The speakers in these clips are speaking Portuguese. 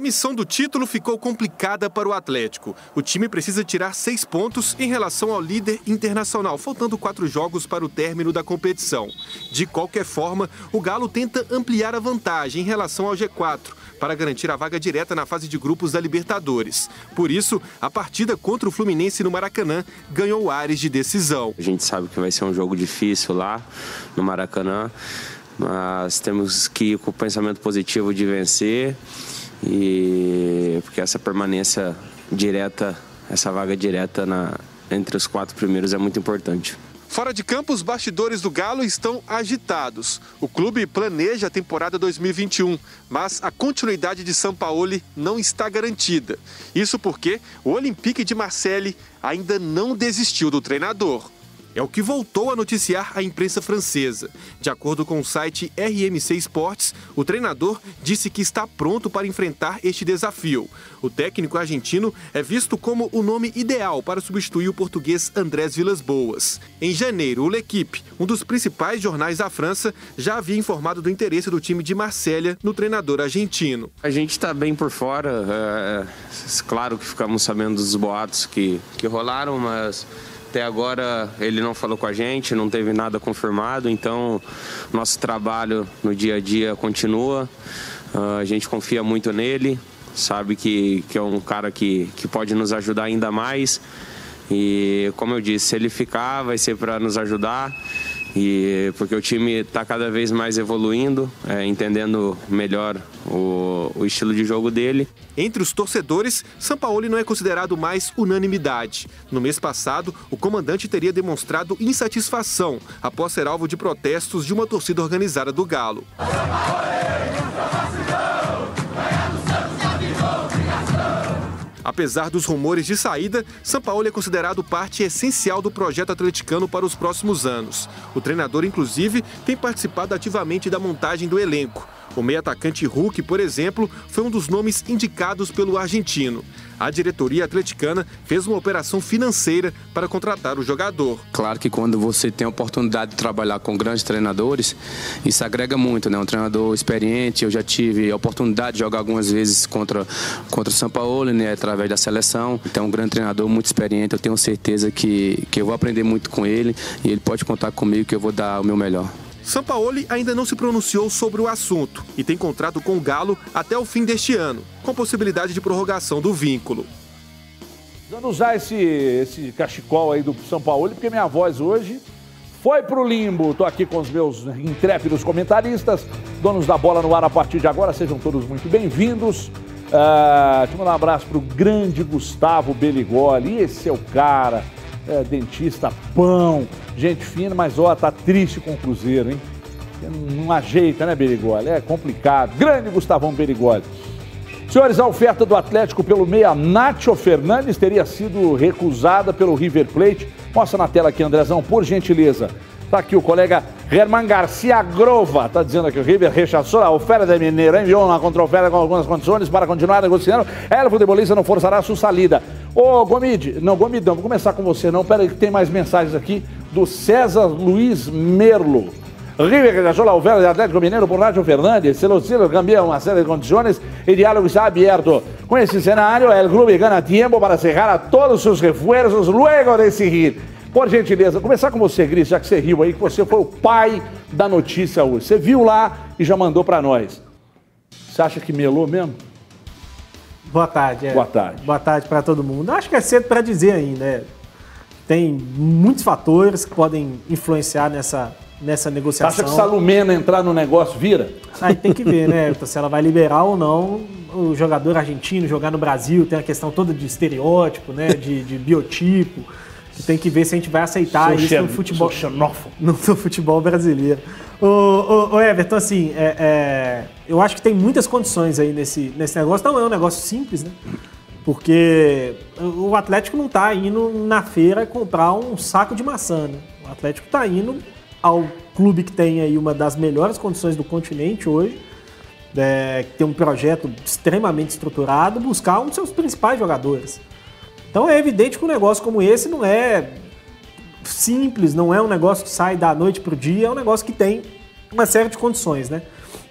A missão do título ficou complicada para o Atlético. O time precisa tirar seis pontos em relação ao líder internacional, faltando quatro jogos para o término da competição. De qualquer forma, o Galo tenta ampliar a vantagem em relação ao G4 para garantir a vaga direta na fase de grupos da Libertadores. Por isso, a partida contra o Fluminense no Maracanã ganhou ares de decisão. A gente sabe que vai ser um jogo difícil lá no Maracanã, mas temos que ir com o pensamento positivo de vencer e porque essa permanência direta, essa vaga direta na, entre os quatro primeiros é muito importante. Fora de campo, os bastidores do Galo estão agitados. O clube planeja a temporada 2021, mas a continuidade de Sampaoli não está garantida. Isso porque o Olympique de Marseille ainda não desistiu do treinador. É o que voltou a noticiar a imprensa francesa. De acordo com o site RMC Sports, o treinador disse que está pronto para enfrentar este desafio. O técnico argentino é visto como o nome ideal para substituir o português Andrés Vilas Boas. Em janeiro, o L'Equipe, um dos principais jornais da França, já havia informado do interesse do time de Marsella no treinador argentino. A gente está bem por fora. É, é, claro que ficamos sabendo dos boatos que, que rolaram, mas até agora ele não falou com a gente, não teve nada confirmado, então nosso trabalho no dia a dia continua. Uh, a gente confia muito nele, sabe que, que é um cara que, que pode nos ajudar ainda mais. E como eu disse, se ele ficar, vai ser para nos ajudar. E porque o time está cada vez mais evoluindo, é, entendendo melhor o, o, estilo de jogo dele. Entre os torcedores, Sampaoli não é considerado mais unanimidade. No mês passado, o comandante teria demonstrado insatisfação após ser alvo de protestos de uma torcida organizada do Galo. Apesar dos rumores de saída, Sampaoli é considerado parte essencial do projeto atleticano para os próximos anos. O treinador, inclusive, tem participado ativamente da montagem do elenco. O meio-atacante Hulk, por exemplo, foi um dos nomes indicados pelo argentino. A diretoria atleticana fez uma operação financeira para contratar o jogador. Claro que quando você tem a oportunidade de trabalhar com grandes treinadores, isso agrega muito, né? Um treinador experiente, eu já tive a oportunidade de jogar algumas vezes contra, contra o São Paulo, né? Através da seleção. Então, um grande treinador, muito experiente. Eu tenho certeza que, que eu vou aprender muito com ele e ele pode contar comigo que eu vou dar o meu melhor. Sampaoli ainda não se pronunciou sobre o assunto e tem contrato com o Galo até o fim deste ano, com possibilidade de prorrogação do vínculo. Vamos usar esse, esse cachecol aí do São Paulo, porque minha voz hoje foi pro limbo. Estou aqui com os meus intrépidos comentaristas, donos da bola no ar a partir de agora. Sejam todos muito bem-vindos. Uh, deixa eu mandar um abraço pro grande Gustavo Beligoli. Esse é o cara é, dentista, pão, gente fina, mas ó, tá triste com o Cruzeiro, hein? Não ajeita, né, Berigoli? É complicado. Grande Gustavão Berigoli. Senhores, a oferta do Atlético pelo meia Nacho Fernandes teria sido recusada pelo River Plate. Mostra na tela aqui, Andrezão, por gentileza. Está aqui o colega Herman Garcia Grova, está dizendo que o River rechaçou a oferta da Mineira, enviou uma contra-oferta com algumas condições para continuar negociando. Ela, futebolista, não forçará sua salida. Ô, Gomide, não, Gomide, não, vou começar com você não. Pera aí que tem mais mensagens aqui do César Luiz Merlo. River rechazó la oferta Atlético Mineiro por Nacho Fernandes. Se los cielos cambian uma série de condições e diálogo está aberto. Com esse cenário, o clube ganha tempo para cerrar a todos os reforços luego de seguir. Por gentileza, começar com você, Gris, já que você riu aí, que você foi o pai da notícia hoje. Você viu lá e já mandou para nós. Você acha que melou mesmo? Boa tarde. É. Boa tarde. Boa tarde para todo mundo. Acho que é cedo para dizer ainda. Né? Tem muitos fatores que podem influenciar nessa, nessa negociação. Acha que Salumena entrar no negócio vira? Aí tem que ver, né? se ela vai liberar ou não o jogador argentino jogar no Brasil. Tem a questão toda de estereótipo, né? de, de biotipo. Tem que ver se a gente vai aceitar sou isso no futebol. No, no, futebol brasileiro. O, o, o Everton, assim, é, é, eu acho que tem muitas condições aí nesse, nesse negócio. Não é um negócio simples, né? Porque o Atlético não está indo na feira comprar um saco de maçã. Né? O Atlético está indo ao clube que tem aí uma das melhores condições do continente hoje, é, que tem um projeto extremamente estruturado, buscar um dos seus principais jogadores. Então é evidente que um negócio como esse não é simples, não é um negócio que sai da noite para o dia, é um negócio que tem uma série de condições, né?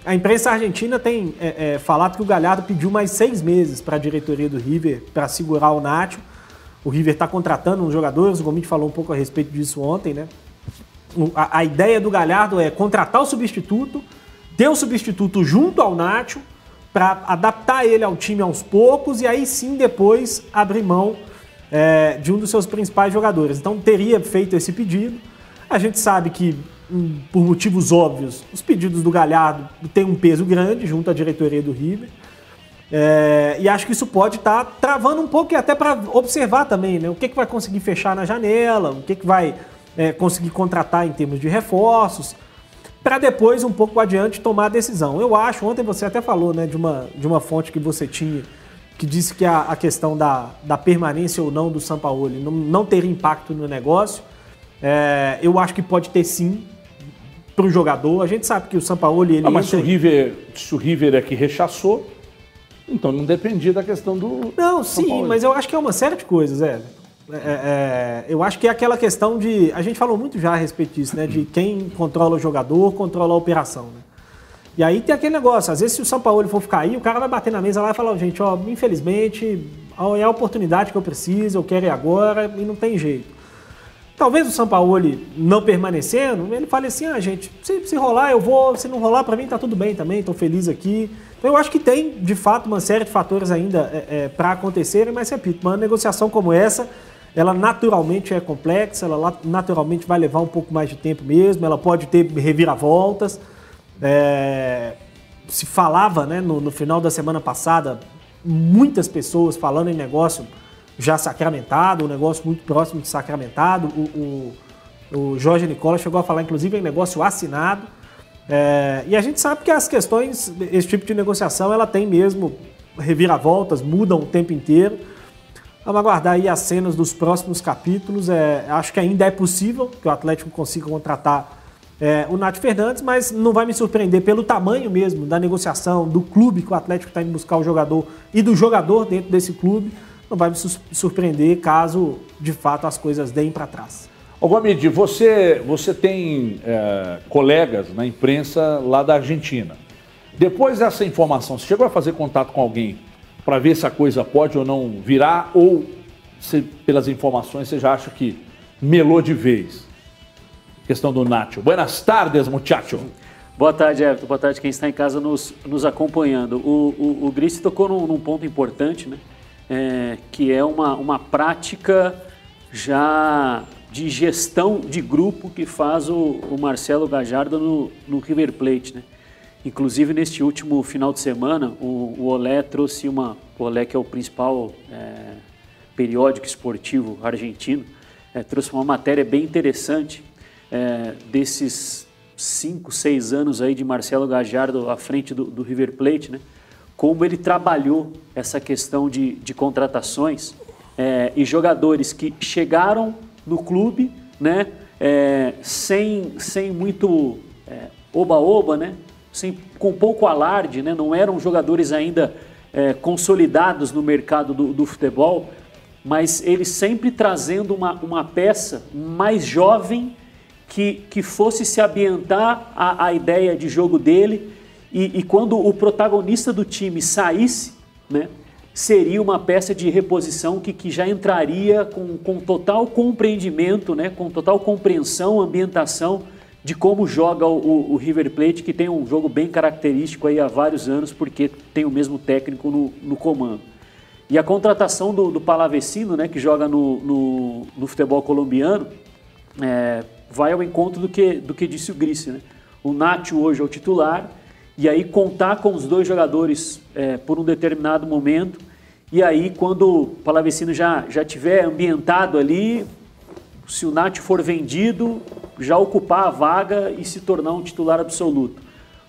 A imprensa argentina tem é, é, falado que o Galhardo pediu mais seis meses para a diretoria do River para segurar o Nacho. O River está contratando uns jogadores, o Gomit falou um pouco a respeito disso ontem, né? A, a, ideia do Galhardo é contratar o substituto, ter o substituto junto ao Nacho, para adaptar ele ao time aos poucos e aí sim depois abrir mão é, de um dos seus principais jogadores. Então teria feito esse pedido. A gente sabe que por motivos óbvios, os pedidos do Galhardo têm um peso grande junto à diretoria do River. É, e acho que isso pode estar tá travando um pouco e até para observar também né, o que, que vai conseguir fechar na janela, o que, que vai é, conseguir contratar em termos de reforços, para depois, um pouco adiante, tomar a decisão. Eu acho, ontem você até falou né, de, uma, de uma fonte que você tinha, que disse que a, a questão da, da permanência ou não do Sampaoli não, não teria impacto no negócio. É, eu acho que pode ter sim, para o jogador. A gente sabe que o Sampaoli... Ele ah, mas entra... se, o River, se o River é que rechaçou, então não dependia da questão do... Não, sim, mas eu acho que é uma série de coisas, é. É, é, eu acho que é aquela questão de. A gente falou muito já a respeito disso, né? De quem controla o jogador, controla a operação. Né? E aí tem aquele negócio, às vezes se o São Paulo for ficar aí, o cara vai bater na mesa lá e falar, gente, ó, infelizmente, é a oportunidade que eu preciso, eu quero ir agora, e não tem jeito. Talvez o Sampaoli não permanecendo, ele fale assim: ah, gente, se, se rolar, eu vou, se não rolar, para mim tá tudo bem também, estou feliz aqui. Então eu acho que tem, de fato, uma série de fatores ainda é, é, para acontecerem, mas repito, uma negociação como essa, ela naturalmente é complexa, ela naturalmente vai levar um pouco mais de tempo mesmo, ela pode ter reviravoltas. É, se falava né, no, no final da semana passada, muitas pessoas falando em negócio já sacramentado, um negócio muito próximo de sacramentado. O, o, o Jorge Nicola chegou a falar, inclusive, em negócio assinado. É, e a gente sabe que as questões, esse tipo de negociação, ela tem mesmo reviravoltas, mudam o tempo inteiro. Vamos aguardar aí as cenas dos próximos capítulos. É, acho que ainda é possível que o Atlético consiga contratar é, o Nath Fernandes, mas não vai me surpreender pelo tamanho mesmo da negociação, do clube que o Atlético está indo buscar o jogador e do jogador dentro desse clube não vai me surpreender caso de fato as coisas deem para trás. Ô Gomide, você, você tem é, colegas na imprensa lá da Argentina. Depois dessa informação, você chegou a fazer contato com alguém para ver se a coisa pode ou não virar? Ou, se, pelas informações, você já acha que melou de vez? Questão do Nacho. Buenas tardes, muchacho. Boa tarde, Everton. Boa tarde quem está em casa nos, nos acompanhando. O, o, o Gris tocou num, num ponto importante, né? É, que é uma, uma prática já de gestão de grupo que faz o, o Marcelo Gajardo no, no, River Plate. Né? Inclusive, neste último final de semana, o, o Olé trouxe uma. O Olé, que é o principal é, periódico esportivo argentino, é, trouxe uma matéria bem interessante é, desses cinco, seis anos aí de Marcelo Gajardo à frente do, do River Plate, né? Como ele trabalhou essa questão de, de contratações é, e jogadores que chegaram no clube né, é, sem, sem muito é, oba-oba, né, sem, com pouco alarde, né, não eram jogadores ainda é, consolidados no mercado do, do, futebol, mas ele sempre trazendo uma, uma peça mais jovem que, que fosse se ambientar à ideia de jogo dele e, e quando o protagonista do time saísse, né, seria uma peça de reposição que, que já entraria com, com total compreendimento, né, com total compreensão, ambientação de como joga o, o, River Plate, que tem um jogo bem característico aí há vários anos, porque tem o mesmo técnico no, no comando. E a contratação do, do Palavecino, né, que joga no, no, no futebol colombiano, é, vai ao encontro do que, do que disse o Grice. Né? O Nacho hoje é o titular, e aí contar com os dois jogadores é, por um determinado momento. E aí, quando o Palavecino já, já tiver ambientado ali, se o Nath for vendido, já ocupar a vaga e se tornar um titular absoluto.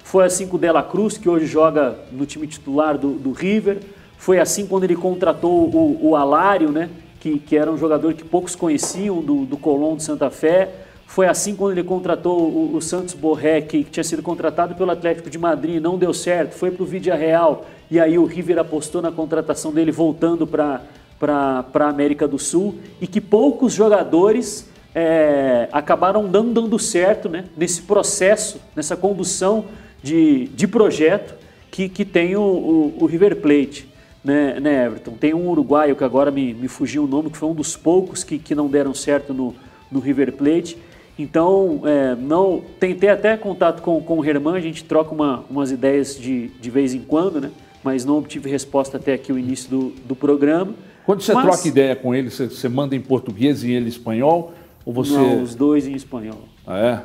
Foi assim com o Dela Cruz, que hoje joga no time titular do, do River. Foi assim quando ele contratou o, o Alário, né? que, que era um jogador que poucos conheciam do, do Colón de Santa Fé. Foi assim quando ele contratou o, o Santos Borré, que, tinha sido contratado pelo Atlético de Madrid, não deu certo, foi para o Vídea Real, e aí o River apostou na contratação dele voltando para a América do Sul, e que poucos jogadores é, acabaram dando, dando certo né, nesse processo, nessa condução de, de projeto que, que tem o, o, o River Plate. Né, né, Everton? Tem um uruguaio que agora me, me fugiu o nome, que foi um dos poucos que, que não deram certo no, no River Plate. Então, é, não tentei até contato com, com o Herman, a gente troca uma, umas ideias de, de vez em quando, né? mas não obtive resposta até aqui o início do, do programa. Quando você mas... troca ideia com ele, você, você, manda em português e ele em espanhol? Ou você... Não, os dois em espanhol. Ah, é?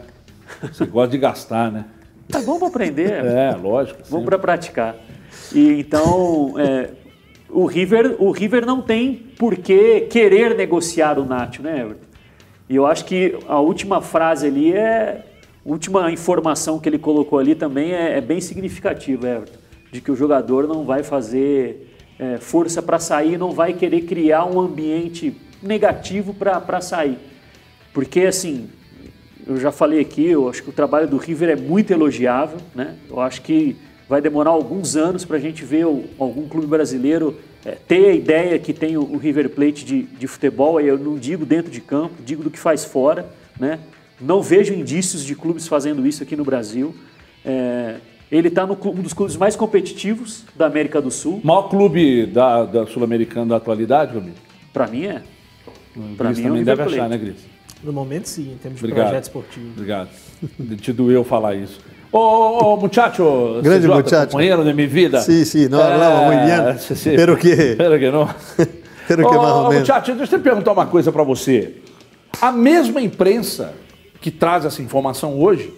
Você gosta de gastar, né? Tá bom para aprender. É, lógico. Vamos para praticar. E então, é, o, River, o River não tem por que querer negociar o Nacho, né, Everton? E eu acho que a última frase ali é. Última informação que ele colocou ali também é, é bem significativa, Everton. De que o jogador não vai fazer é, força para sair, não vai querer criar um ambiente negativo para sair. Porque, assim, eu já falei aqui, eu acho que o trabalho do River é muito elogiável, né? Eu acho que vai demorar alguns anos para a gente ver algum clube brasileiro é, ter a ideia que tem o, o River Plate de, de futebol, aí eu não digo dentro de campo, digo do que faz fora, né? Não vejo indícios de clubes fazendo isso aqui no Brasil. É, ele está um dos clubes mais competitivos da América do Sul. Maior clube da, da Sul-Americana da atualidade, Romildo? Para mim é. Para mim também é deve Plate. achar, né, Gris? No momento, sim, em termos Obrigado. de projeto esportivo. Obrigado. Te doeu falar isso. Ô, oh, oh, muchacho, grande muchacho. companheiro de minha vida. Sim, sim, não hablaba muy bien, sí, sí. pero que... Pero que não. pero que oh, mais ou menos. Muchacho, deixa eu perguntar uma coisa para você. A mesma imprensa que traz essa informação hoje,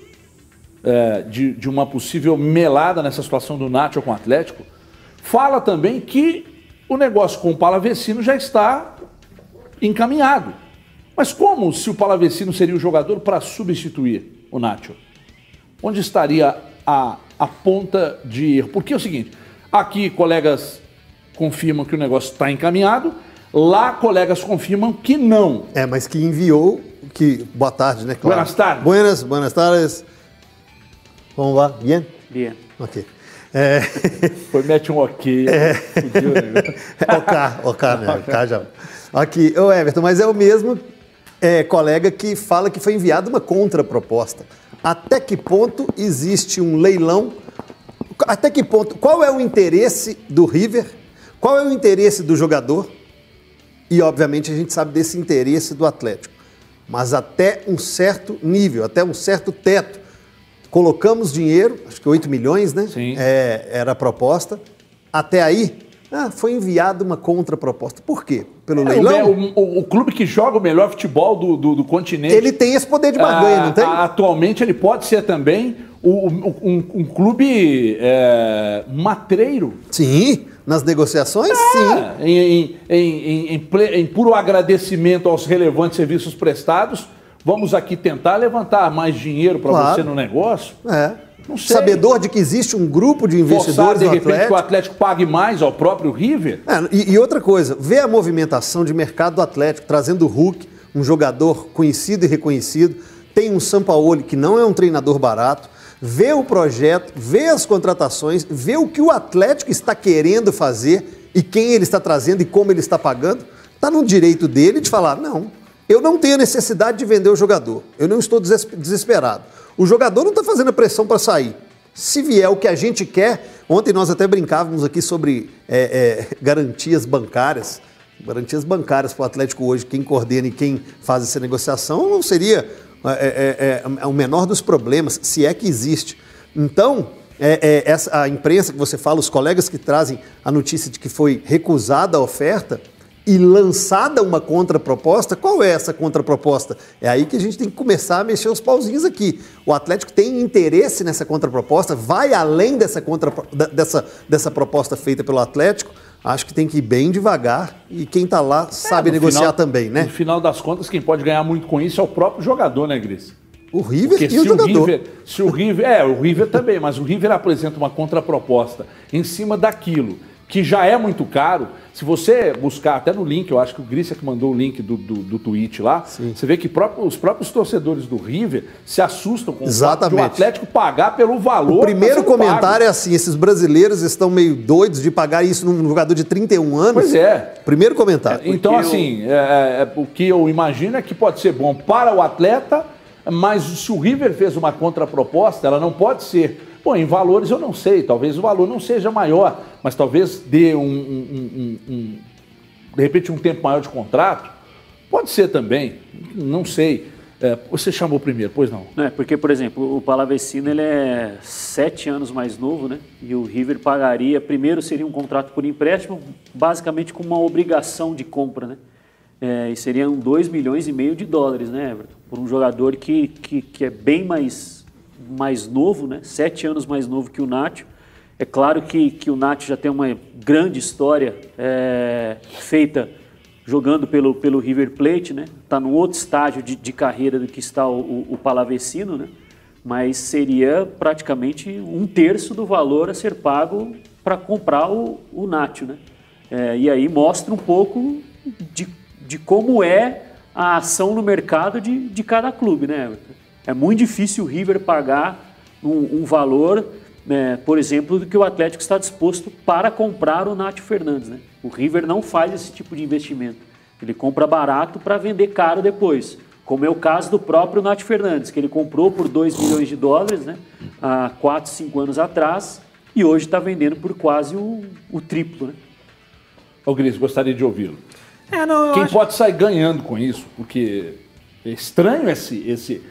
é, de, de uma possível melada nessa situação do Nacho com o Atlético, fala também que o negócio com o Palavecino já está encaminhado. Mas como se o Palavecino seria o jogador para substituir o Nacho? Onde estaria a, a ponta de erro? Porque é o seguinte, aqui colegas confirmam que o negócio está encaminhado, lá colegas confirmam que não. É, mas que enviou, que boa tarde, né? Claro. Buenas tardes. Buenas, buenas tardes. Como vai? Bien? Bien. Ok. É... Foi, mete um ok. É... ok, ok, né? Ok já. Aqui, ô Everton, mas é o mesmo é, colega que fala que foi enviada uma contraproposta. Até que ponto existe um leilão? Até que ponto? Qual é o interesse do River? Qual é o interesse do jogador? E, obviamente, a gente sabe desse interesse do Atlético. Mas até um certo nível, até um certo teto. Colocamos dinheiro, acho que 8 milhões, né? Sim. É, era a proposta. Até aí, ah, foi enviada uma contraproposta. Por quê? Pelo é, leilão? O, o, o, clube que joga o melhor futebol do, do, do continente. Ele tem esse poder de barganha, ah, não tem? Atualmente ele pode ser também um, um clube é, matreiro. Sim, nas negociações, é, sim. Em, em, em, em, em puro agradecimento aos relevantes serviços prestados, vamos aqui tentar levantar mais dinheiro para claro. você no negócio. É sabedor de que existe um grupo de investidores Forçar, de repente, Atlético. que o Atlético pague mais ao próprio River. É, e, e, outra coisa, ver a movimentação de mercado do Atlético, trazendo o Hulk, um jogador conhecido e reconhecido, tem um Sampaoli que não é um treinador barato, vê o projeto, vê as contratações, vê o que o Atlético está querendo fazer e quem ele está trazendo e como ele está pagando, está no direito dele de falar, não, eu não tenho necessidade de vender o jogador, eu não estou desesperado. O jogador não está fazendo a pressão para sair. Se vier o que a gente quer, ontem nós até brincávamos aqui sobre é, é, garantias bancárias. Garantias bancárias para o Atlético hoje, quem coordena e quem faz essa negociação, não seria é, é, é, é o menor dos problemas, se é que existe. Então, essa, a imprensa que você fala, os colegas que trazem a notícia de que foi recusada a oferta, e lançada uma contraproposta, qual é essa contraproposta? É aí que a gente tem que começar a mexer os pauzinhos aqui. O Atlético tem interesse nessa contraproposta, vai além dessa, contra, dessa, dessa proposta feita pelo Atlético. Acho que tem que ir bem devagar e quem está lá é, sabe negociar final, também, né? No final das contas, quem pode ganhar muito com isso é o próprio jogador, né, Gris? O River Porque e o jogador. River, se o River, é, o River também, mas o River apresenta uma contraproposta em cima daquilo que já é muito caro. Se você buscar até no link, eu acho que o Grícia que mandou o link do, do, do tweet lá, Sim. você vê que próprio, os próprios torcedores do River se assustam com Exatamente. o, o Atlético pagar pelo valor. O primeiro comentário pago. é assim: esses brasileiros estão meio doidos de pagar isso num jogador de 31 anos. Pois é. Primeiro comentário. É, então, assim, é, é, o que eu imagino é que pode ser bom para o atleta, mas se o River fez uma contraproposta, ela não pode ser Bom, em valores eu não sei, talvez o valor não seja maior, mas talvez dê um, um, um, um de repente um tempo maior de contrato. Pode ser também, não sei. É, você chamou primeiro, pois não? É, porque, por exemplo, o Palavecino ele é sete anos mais novo, né? E o River pagaria, primeiro seria um contrato por empréstimo, basicamente com uma obrigação de compra, né? É, e seriam 2 milhões e meio de dólares, né, Everton? Por um jogador que, que, que é bem mais, mais novo, né? Sete anos mais novo que o Nacho. É claro que, que o Nacho já tem uma grande história é, feita jogando pelo, pelo River Plate, né? Está num outro estágio de, de, carreira do que está o, o, o Palavecino, né? Mas seria praticamente um terço do valor a ser pago para comprar o, o Nacho, né? É, e aí mostra um pouco de, de como é a ação no mercado de, de cada clube, né? É muito difícil o River pagar um, um valor, né, por exemplo, do que o Atlético está disposto para comprar o Nacho Fernandes, né? O River não faz esse tipo de investimento. Ele compra barato para vender caro depois. Como é o caso do próprio Nath Fernandes, que ele comprou por 2 milhões de dólares né, há 4, 5 anos atrás e hoje está vendendo por quase o, o triplo. Né? Ô, Gris, gostaria de ouvi-lo. É, Quem acho... pode sair ganhando com isso? Porque é estranho esse. esse...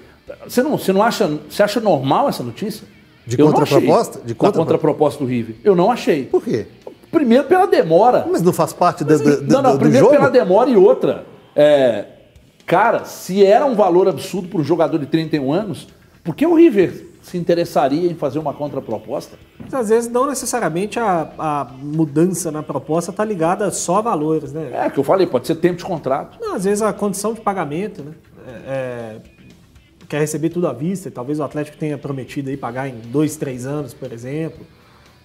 Você, não, você não acha. Você acha normal essa notícia? De contraproposta? De contra... contraproposta do River. Eu não achei. Por quê? Primeiro pela demora. Mas não faz parte do, do, Não, não, do primeiro jogo? pela demora e outra. É, cara, se era um valor absurdo para um jogador de 31 anos, por que o River se interessaria em fazer uma contraproposta? Mas às vezes não necessariamente a, a mudança na proposta está ligada só a valores, né? É, que eu falei, pode ser tempo de contrato. Não, às vezes a condição de pagamento, né? É, é, quer receber tudo à vista, talvez o Atlético tenha prometido aí pagar em dois, três anos, por exemplo.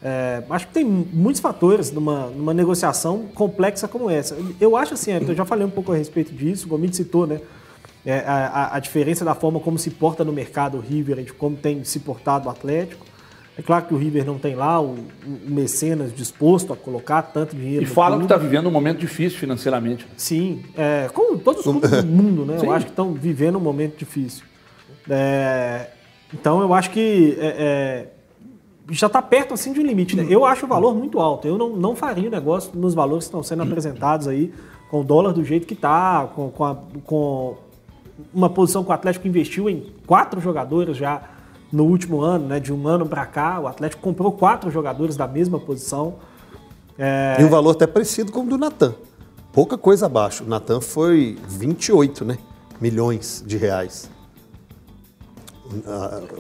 É, acho que tem muitos fatores numa, numa negociação complexa como essa. Eu acho assim, eu já falei um pouco a respeito disso, o Gomit citou, né? É, a, a, diferença da forma como se porta no mercado o River e de como tem se portado o Atlético. É claro que o River não tem lá o, o mecenas disposto a colocar tanto dinheiro. E falam que está vivendo um momento difícil financeiramente. Sim, é, como todos os clubes do mundo, né? Sim. Eu acho que estão vivendo um momento difícil. É, então eu acho que é, é já está perto assim de um limite. Né? Eu acho o valor muito alto. Eu não, não faria negócio nos valores que estão sendo apresentados aí, com o dólar do jeito que está, com, com, com uma posição que o Atlético investiu em quatro jogadores já no último ano, né? De um ano para cá, o Atlético comprou quatro jogadores da mesma posição. É... E um valor até parecido com o do Natan. Pouca coisa abaixo. O Natan foi 28 né, milhões de reais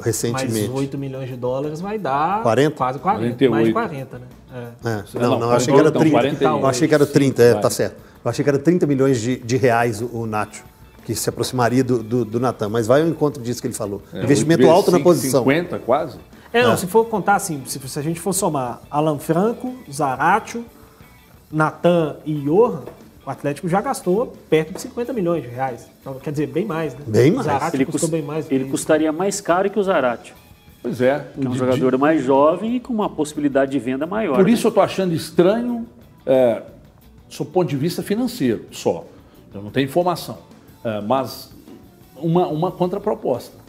recentemente. Mais 8 milhões de dólares vai dar 40? quase 40, 48. mais de 40, né? É. É. Não, não, não, achei que era 30. Então, eu achei que era 30, é, tá certo. Eu achei que era 30 milhões de, de reais o, o Nacho, que se aproximaria do, do, do Natan. Mas vai ao encontro disso que ele falou. É, Investimento alto 5, na posição. 50 quase? É, não, é. se for contar assim, se, se, a gente for somar Alan Franco, Zaratio, Natan e Johan, o Atlético já gastou perto de 50 milhões de reais. Então, quer dizer, bem mais, né? Bem mais. O Zarate ele custou bem mais. Ele custaria mais caro que o Zarate. Pois é. Que é um de, jogador de... mais jovem e com uma possibilidade de venda maior. Por né? isso eu estou achando estranho, é, do ponto de vista financeiro só. Eu não tenho informação. É, mas uma, uma contraproposta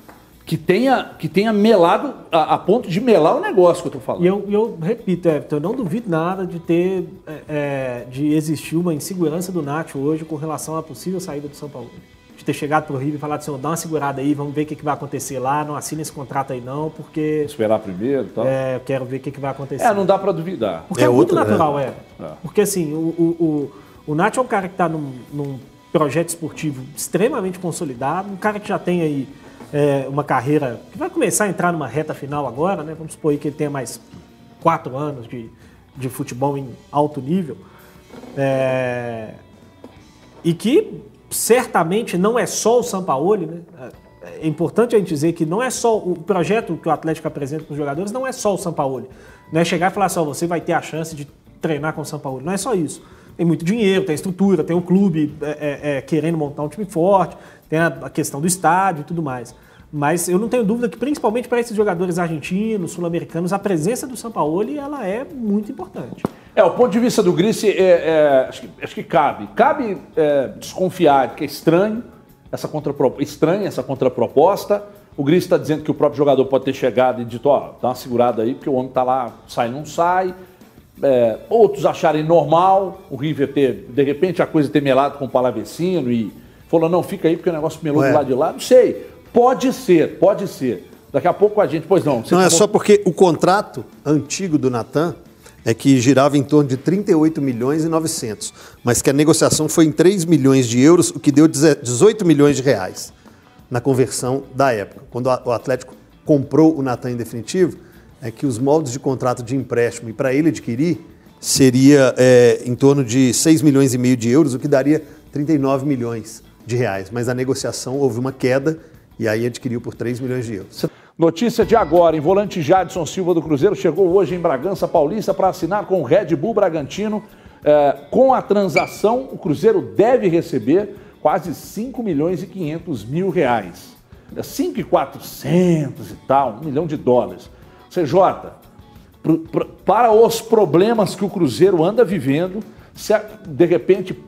que tenha, que tenha melado, a, a, ponto de melar o negócio que eu estou falando. E eu, eu repito, Everton, eu não duvido nada de ter, é, é, de existir uma insegurança do Nath hoje com relação à possível saída do São Paulo. De ter chegado para o Rio e falado assim, dá uma segurada aí, vamos ver o que, que vai acontecer lá, não assina esse contrato aí não, porque... Esperar primeiro e tal. É, eu quero ver o que, que vai acontecer. É, não dá para duvidar. Porque é, é muito natural, é. é. Porque assim, o, o, o, o Nath é um cara que está num, num projeto esportivo extremamente consolidado, um cara que já tem aí é, uma carreira que vai começar a entrar numa reta final agora, né? Vamos supor que ele tenha mais quatro anos de, de futebol em alto nível. É, e que certamente não é só o Sampaoli, né? É importante a gente dizer que não é só o projeto que o Atlético apresenta para os jogadores, não é só o Sampaoli. Não é chegar e falar só, você vai ter a chance de treinar com o Sampaoli. Não é só isso. Tem muito dinheiro, tem estrutura, tem um clube é, é, é querendo montar um time forte, tem a, a questão do estádio e tudo mais. Mas eu não tenho dúvida que, principalmente para esses jogadores argentinos, sul-americanos, a presença do Sampaoli ela é muito importante. É, o ponto de vista do Grice, é, é, acho, que, acho, que, cabe. Cabe é, desconfiar que é estranho essa, contrapro, estranha essa contraproposta, O Gris está dizendo que o próprio jogador pode ter chegado e dito, ó, dá uma segurada aí, porque o homem está lá, sai, não sai. É, outros acharem normal o River ter, de repente, a coisa ter melado com o Palavecino e falou, não, fica aí porque o negócio melou do lado de lá. Não sei. Pode ser, pode ser. Daqui a pouco a gente, pois não. Não, é só porque o contrato antigo do Natan é que girava em torno de 38 milhões e 900, mas que a negociação foi em 3 milhões de euros, o que deu 18 milhões de reais na conversão da época. Quando o Atlético comprou o Natan em definitivo, é que os moldes de contrato de empréstimo e para ele adquirir seria é, em torno de 6 milhões e meio de euros, o que daria 39 milhões de reais. Mas a negociação houve uma queda e aí adquiriu por 3 milhões de euros. Notícia de agora, em volante Jadson Silva do Cruzeiro chegou hoje em Bragança Paulista para assinar com o Red Bull Bragantino. É, com a transação, o Cruzeiro deve receber quase 5 milhões e 500 mil reais. 5 e 400 e tal, um milhão de dólares. CJ, para os problemas que o Cruzeiro anda vivendo, se de repente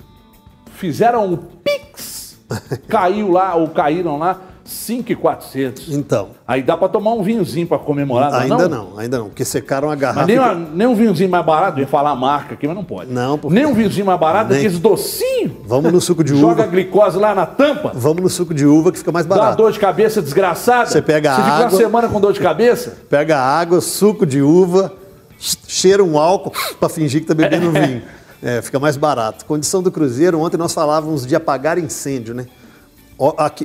fizeram o Pix, caiu lá ou caíram lá 5,400. Então. Aí dá para tomar um vinhozinho para comemorar, não Ainda não? não? ainda não, porque secaram a garrafa. Mas nem, uma, nem um vinhozinho mais barato, ia falar a marca aqui, mas não pode. Não, porque... Nem um vinhozinho mais barato, nem... aqueles docinhos. Vamos no suco de uva. Joga glicose lá na tampa. Vamos no suco de uva que fica mais barato. Dá dor de cabeça desgraçada. Você pega Você água. Você fica uma semana com dor de cabeça. Pega água, suco de uva, cheira um álcool para fingir que tá bebendo vinho. É, fica mais barato. Condição do Cruzeiro, ontem nós falávamos de apagar incêndio, né?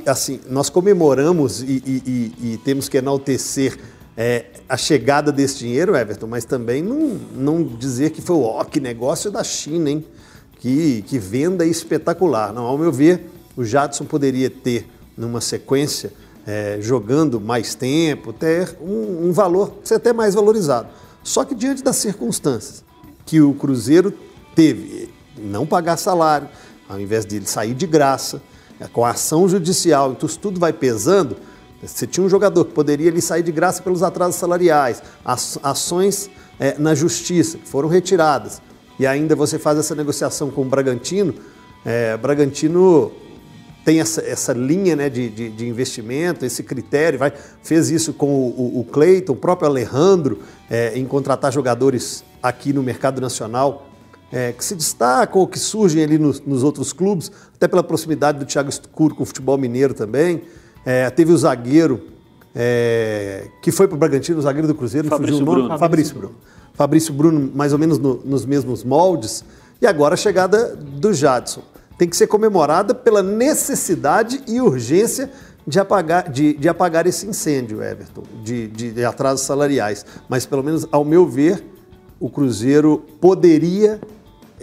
Assim, nós comemoramos e, e, e, e temos que enaltecer é, a chegada desse dinheiro, Everton, mas também não, não dizer que foi ó, que negócio da China, hein? Que, que venda espetacular. Não, ao meu ver, o Jadson poderia ter, numa sequência, é, jogando mais tempo, ter um, um valor, ser até mais valorizado. Só que diante das circunstâncias que o Cruzeiro teve, não pagar salário, ao invés de ele sair de graça, com a ação judicial, então isso tudo vai pesando. Você tinha um jogador que poderia sair de graça pelos atrasos salariais, ações é, na justiça que foram retiradas, e ainda você faz essa negociação com o Bragantino. É, Bragantino tem essa, essa linha né, de, de, de, investimento, esse critério, vai, fez isso com o, o, o Cleiton, o próprio Alejandro, é, em contratar jogadores aqui no mercado nacional é, que se destacam ou que surgem ali nos, nos, outros clubes, até pela proximidade do Thiago Escuro com o futebol mineiro também. É, teve o zagueiro é, que foi para o Bragantino, o zagueiro do Cruzeiro, Fabrício fugiu o nome? Bruno. Fabrício Bruno. Fabrício Bruno, mais ou menos no, nos mesmos moldes. E agora a chegada do Jadson. Tem que ser comemorada pela necessidade e urgência de apagar, de, de apagar esse incêndio, Everton, de, de, de atrasos salariais. Mas, pelo menos, ao meu ver, o Cruzeiro poderia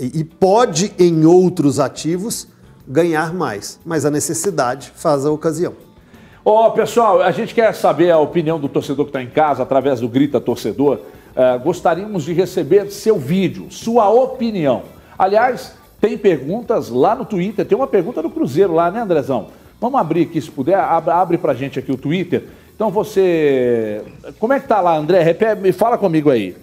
e pode, em outros ativos, ganhar mais. Mas a necessidade faz a ocasião. Ó, oh, pessoal, a gente quer saber a opinião do torcedor que está em casa através do Grita Torcedor. Uh, gostaríamos de receber seu vídeo, sua opinião. Aliás, tem perguntas lá no Twitter. Tem uma pergunta do Cruzeiro lá, né, Andrezão? Vamos abrir aqui, se puder. Abre, abre pra gente aqui o Twitter. Então você. Como é que tá lá, André? Repete, fala comigo aí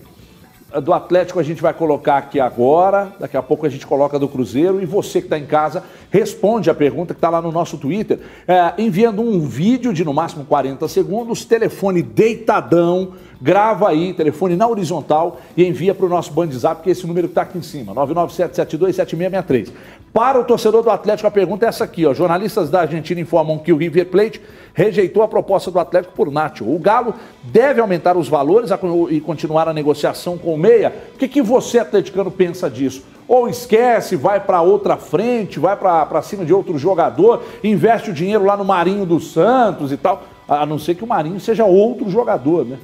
do Atlético a gente vai colocar aqui agora, daqui a pouco a gente coloca do Cruzeiro e você que está em casa responde a pergunta que está lá no nosso Twitter, é, enviando um vídeo de no máximo 40 segundos, telefone deitadão, grava aí, telefone na horizontal e envia para o nosso Bandzap, que é esse número que está aqui em cima, 997727663. Para o torcedor do Atlético, a pergunta é essa aqui, ó. Jornalistas da Argentina informam que o River Plate rejeitou a proposta do Atlético por Nacho. O Galo deve aumentar os valores e continuar a negociação com o Meia. O que, que você, atleticano, pensa disso? Ou esquece, vai para outra frente, vai para cima de outro jogador, investe o dinheiro lá no Marinho dos Santos e tal, a não ser que o Marinho seja outro jogador, né?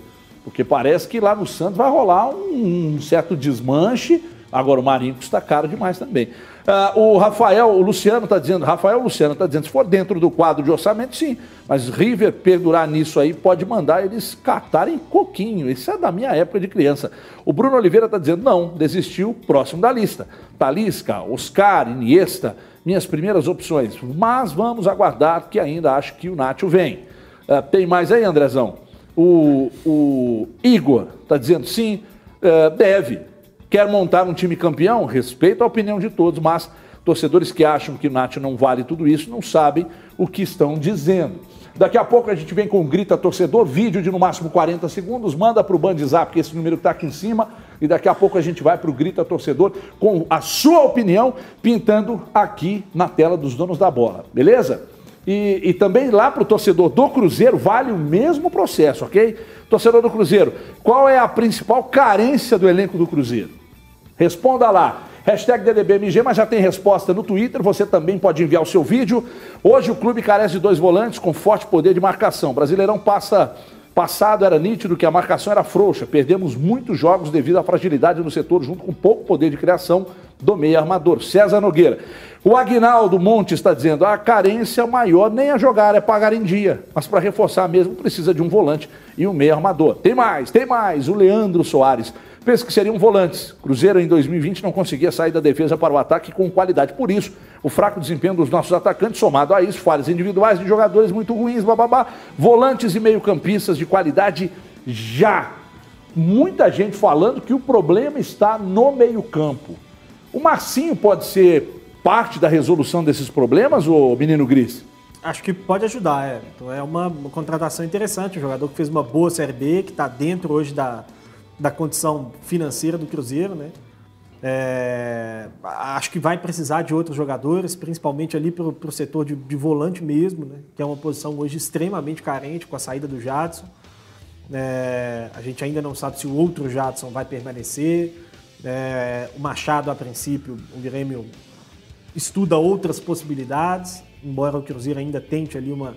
Porque parece que lá no Santos vai rolar um, um certo desmanche. Agora o Marinho custa caro demais também. Uh, o Rafael, o Luciano está dizendo, Rafael Luciano está dizendo, se for dentro do quadro de orçamento, sim. Mas River perdurar nisso aí pode mandar eles catarem coquinho. Isso é da minha época de criança. O Bruno Oliveira está dizendo, não, desistiu, próximo da lista. Talisca, Oscar, Iniesta, minhas primeiras opções. Mas vamos aguardar, que ainda acho que o Nátio vem. Uh, tem mais aí, Andrezão? O, o Igor está dizendo, sim, uh, deve Quer montar um time campeão? Respeito a opinião de todos, mas Torcedores que acham que o Nath não vale tudo isso não sabem o que estão dizendo. Daqui a pouco a gente vem com Grita Torcedor, vídeo de no máximo 40 segundos, manda para o Bandzap, que esse número está aqui em cima, e daqui a pouco a gente vai para o Grita Torcedor com a sua opinião pintando aqui na tela dos donos da bola, beleza? E, e também lá para o torcedor do Cruzeiro vale o mesmo processo, ok? Torcedor do Cruzeiro, qual é a principal carência do elenco do Cruzeiro? Responda lá. Hashtag DDBMG, mas já tem resposta no Twitter. Você também pode enviar o seu vídeo. Hoje o clube carece de dois volantes com forte poder de marcação. Brasileirão passa passado era nítido que a marcação era frouxa. Perdemos muitos jogos devido à fragilidade no setor, junto com pouco poder de criação do meio armador. César Nogueira. O Agnaldo Monte está dizendo: a carência maior nem a jogar, é pagar em dia. Mas para reforçar mesmo, precisa de um volante e um meio armador. Tem mais, tem mais. O Leandro Soares. Penso que seriam volantes. Cruzeiro em 2020 não conseguia sair da defesa para o ataque com qualidade. Por isso, o fraco desempenho dos nossos atacantes, somado a isso, falhas individuais de jogadores muito ruins, bababá, volantes e meio-campistas de qualidade já. Muita gente falando que o problema está no meio-campo. O Marcinho pode ser parte da resolução desses problemas, o menino Gris? Acho que pode ajudar, é. Então é uma, uma contratação interessante, um jogador que fez uma boa Série B, que está dentro hoje da, da condição financeira do Cruzeiro, né? É, acho que vai precisar de outros jogadores, principalmente ali para o setor de, de, volante mesmo, né? que é uma posição hoje extremamente carente com a saída do Jadson. É, a gente ainda não sabe se o outro Jadson vai permanecer. É, o Machado, a princípio, o Grêmio estuda outras possibilidades, embora o Cruzeiro ainda tente ali uma,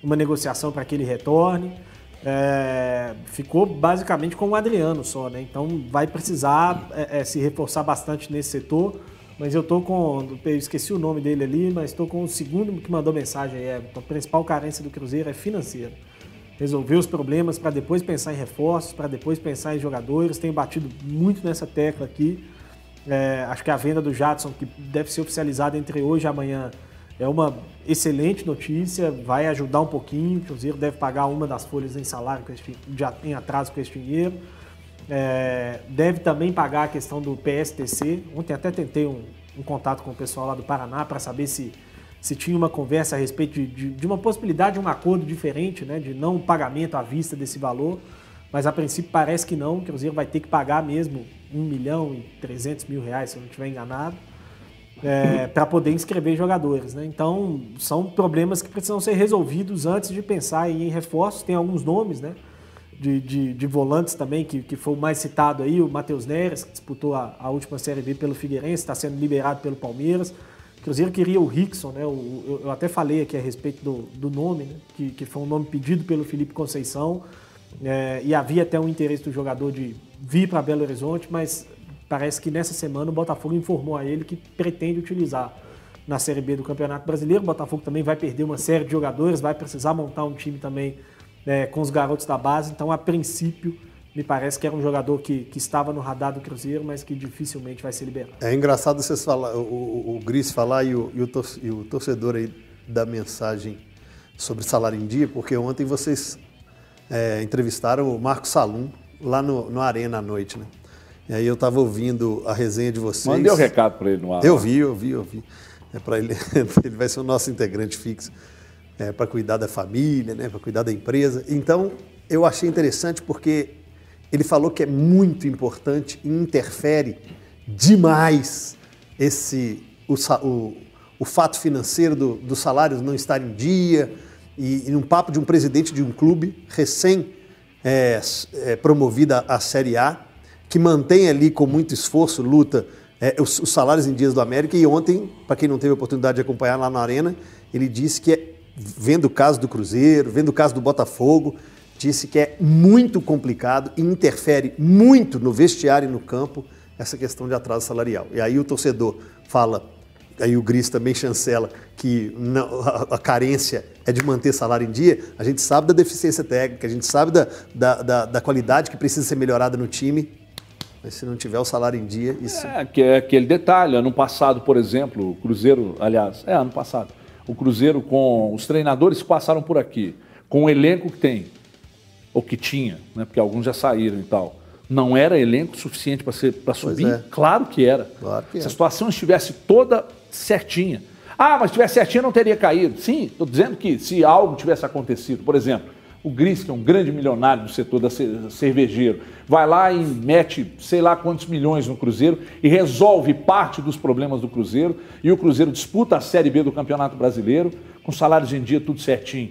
uma negociação para que ele retorne é, ficou basicamente com o Adriano só, né? Então vai precisar é, é, se reforçar bastante nesse setor. Mas eu tô com. Eu esqueci o nome dele ali, mas estou com o segundo que mandou mensagem aí. É, a principal carência do Cruzeiro é financeira. Resolver os problemas para depois pensar em reforços, para depois pensar em jogadores. Tenho batido muito nessa tecla aqui. É, acho que a venda do Jadson, que deve ser oficializada entre hoje e amanhã, é uma excelente notícia, vai ajudar um pouquinho. O Cruzeiro deve pagar uma das folhas em salário este, já em atraso com esse dinheiro. É, deve também pagar a questão do PSTC. Ontem até tentei um, um contato com o pessoal lá do Paraná para saber se, se tinha uma conversa a respeito de, de, de, uma possibilidade de um acordo diferente, né, de não pagamento à vista desse valor. Mas a princípio parece que não, o Cruzeiro vai ter que pagar mesmo 1 milhão e 300 mil reais, se eu não estiver enganado é, para poder inscrever jogadores. Né? Então, são problemas que precisam ser resolvidos antes de pensar em reforços. Tem alguns nomes né? de, de, de volantes também, que, que foi o mais citado aí, o Matheus Neres, que disputou a, a última Série B pelo Figueirense, está sendo liberado pelo Palmeiras. O Cruzeiro queria o Rickson, né? Eu, eu, até falei aqui a respeito do, do nome, né? que, que foi um nome pedido pelo Felipe Conceição. É, e havia até um interesse do jogador de vir para Belo Horizonte, mas Parece que nessa semana o Botafogo informou a ele que pretende utilizar na Série B do Campeonato Brasileiro. O Botafogo também vai perder uma série de jogadores, vai precisar montar um time também é, com os garotos da base. Então, a princípio, me parece que era um jogador que, que estava no radar do Cruzeiro, mas que dificilmente vai ser liberado. É engraçado vocês falar, o, o, Gris falar e o, e o torcedor aí da mensagem sobre salário em dia, porque ontem vocês é, entrevistaram o Marco Salum lá no, no Arena à noite, né? E aí eu estava ouvindo a resenha de vocês. Mandei o um recado para ele no ar. Eu vi, eu vi, eu vi. É para ele, ele vai ser o nosso integrante fixo, é, para cuidar da família, né, para cuidar da empresa. Então, eu achei interessante porque ele falou que é muito importante e interfere demais esse o, o, o fato financeiro do, dos salários não estar em dia e, e um papo de um presidente de um clube recém é, é, promovida à Série A que mantém ali com muito esforço, luta, é, os, os, salários em dias do América. E ontem, para quem não teve a oportunidade de acompanhar lá na Arena, ele disse que, é, vendo o caso do Cruzeiro, vendo o caso do Botafogo, disse que é muito complicado e interfere muito no vestiário e no campo essa questão de atraso salarial. E aí o torcedor fala, aí o Gris também chancela, que não, a, a, carência é de manter salário em dia, a gente sabe da deficiência técnica, a gente sabe da, da, da, da qualidade que precisa ser melhorada no time, mas se não tiver o salário em dia, isso. É, que é aquele detalhe. Ano passado, por exemplo, o Cruzeiro, aliás, é ano passado, o Cruzeiro com os treinadores que passaram por aqui, com o elenco que tem, ou que tinha, né, porque alguns já saíram e tal, Não era elenco suficiente para subir? é. Claro que era. Claro que Se a era. situação estivesse toda certinha. Ah, mas se tivesse certinha não teria caído. Sim, estou dizendo que se algo tivesse acontecido, por exemplo, o Gris, que é um grande milionário do setor da ce- cervejeiro, vai lá e mete sei lá quantos milhões no Cruzeiro e resolve parte dos problemas do Cruzeiro e o Cruzeiro disputa a Série B do Campeonato Brasileiro com salários em dia tudo certinho.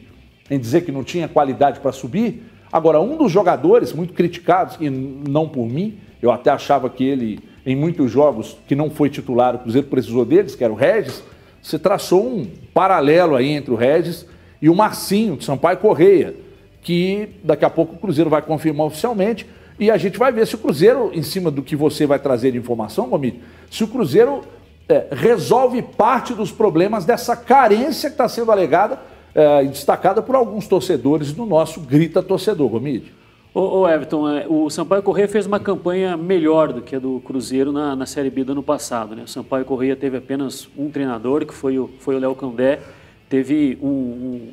Em dizer que não tinha qualidade para subir. Agora, um dos jogadores muito criticados, e não por mim, eu até achava que ele, em muitos jogos que não foi titular, o Cruzeiro precisou deles, que era o Regis, você traçou um paralelo aí entre o Regis e o Marcinho, de Sampaio Correia, que daqui a pouco o Cruzeiro vai confirmar oficialmente e a gente vai ver se o Cruzeiro, em cima do que você vai trazer de informação, Gomide, se o Cruzeiro é, resolve parte dos problemas dessa carência que está sendo alegada é, e destacada por alguns torcedores do nosso Grita Torcedor, Gomide. Ô, ô, Everton, é, o Sampaio Correia fez uma campanha melhor do que a do Cruzeiro na, na Série B do ano passado. Né? O Sampaio Correia teve apenas um treinador, que foi o foi Léo Candé. Teve um- um-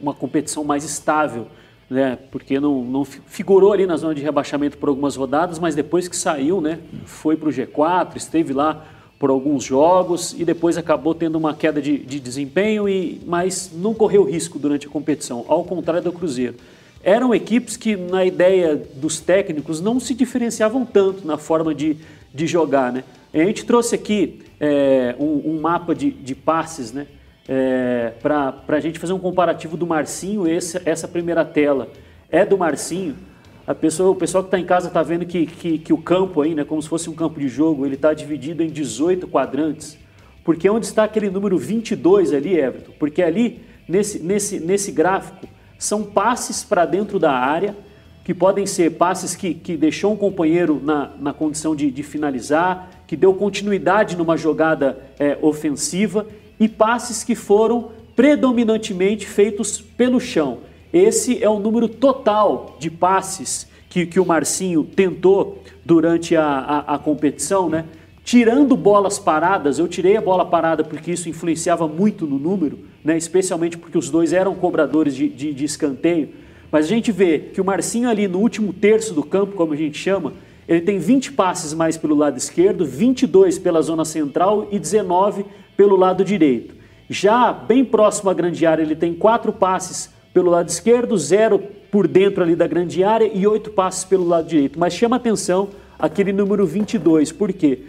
uma competição mais estável, né? porque não, não fi- figurou ali na zona de rebaixamento por algumas rodadas, mas depois que saiu, né? foi para o G4, esteve lá por alguns jogos e depois acabou tendo uma queda de, de desempenho, e, mas não correu risco durante a competição, ao contrário do Cruzeiro. Eram equipes que, na ideia dos técnicos, não se diferenciavam tanto na forma de, de jogar. Né? A gente trouxe aqui é, um, um mapa de, de passes né? É, para a gente fazer um comparativo do Marcinho. Esse, essa primeira tela é do Marcinho. A pessoa, o pessoal que está em casa está vendo que, que, que o campo aí, né, como se fosse um campo de jogo, ele está dividido em 18 quadrantes. Porque onde está aquele número 22 ali, Everton? Porque ali, nesse, nesse, nesse gráfico, são passes para dentro da área, que podem ser passes que, que deixou um companheiro na, na condição de, de finalizar, que deu continuidade numa jogada é, ofensiva, e passes que foram predominantemente feitos pelo chão. Esse é o número total de passes que, que o Marcinho tentou durante a, a, a competição, né? Tirando bolas paradas, eu tirei a bola parada porque isso influenciava muito no número, né? especialmente porque os dois eram cobradores de, de, de escanteio. Mas a gente vê que o Marcinho ali no último terço do campo, como a gente chama, ele tem 20 passes mais pelo lado esquerdo, 22 pela zona central e 19 pelo lado direito. Já bem próximo à grande área, ele tem quatro passes pelo lado esquerdo, zero por dentro ali da grande área e oito passes pelo lado direito. Mas chama atenção aquele número 22, por quê?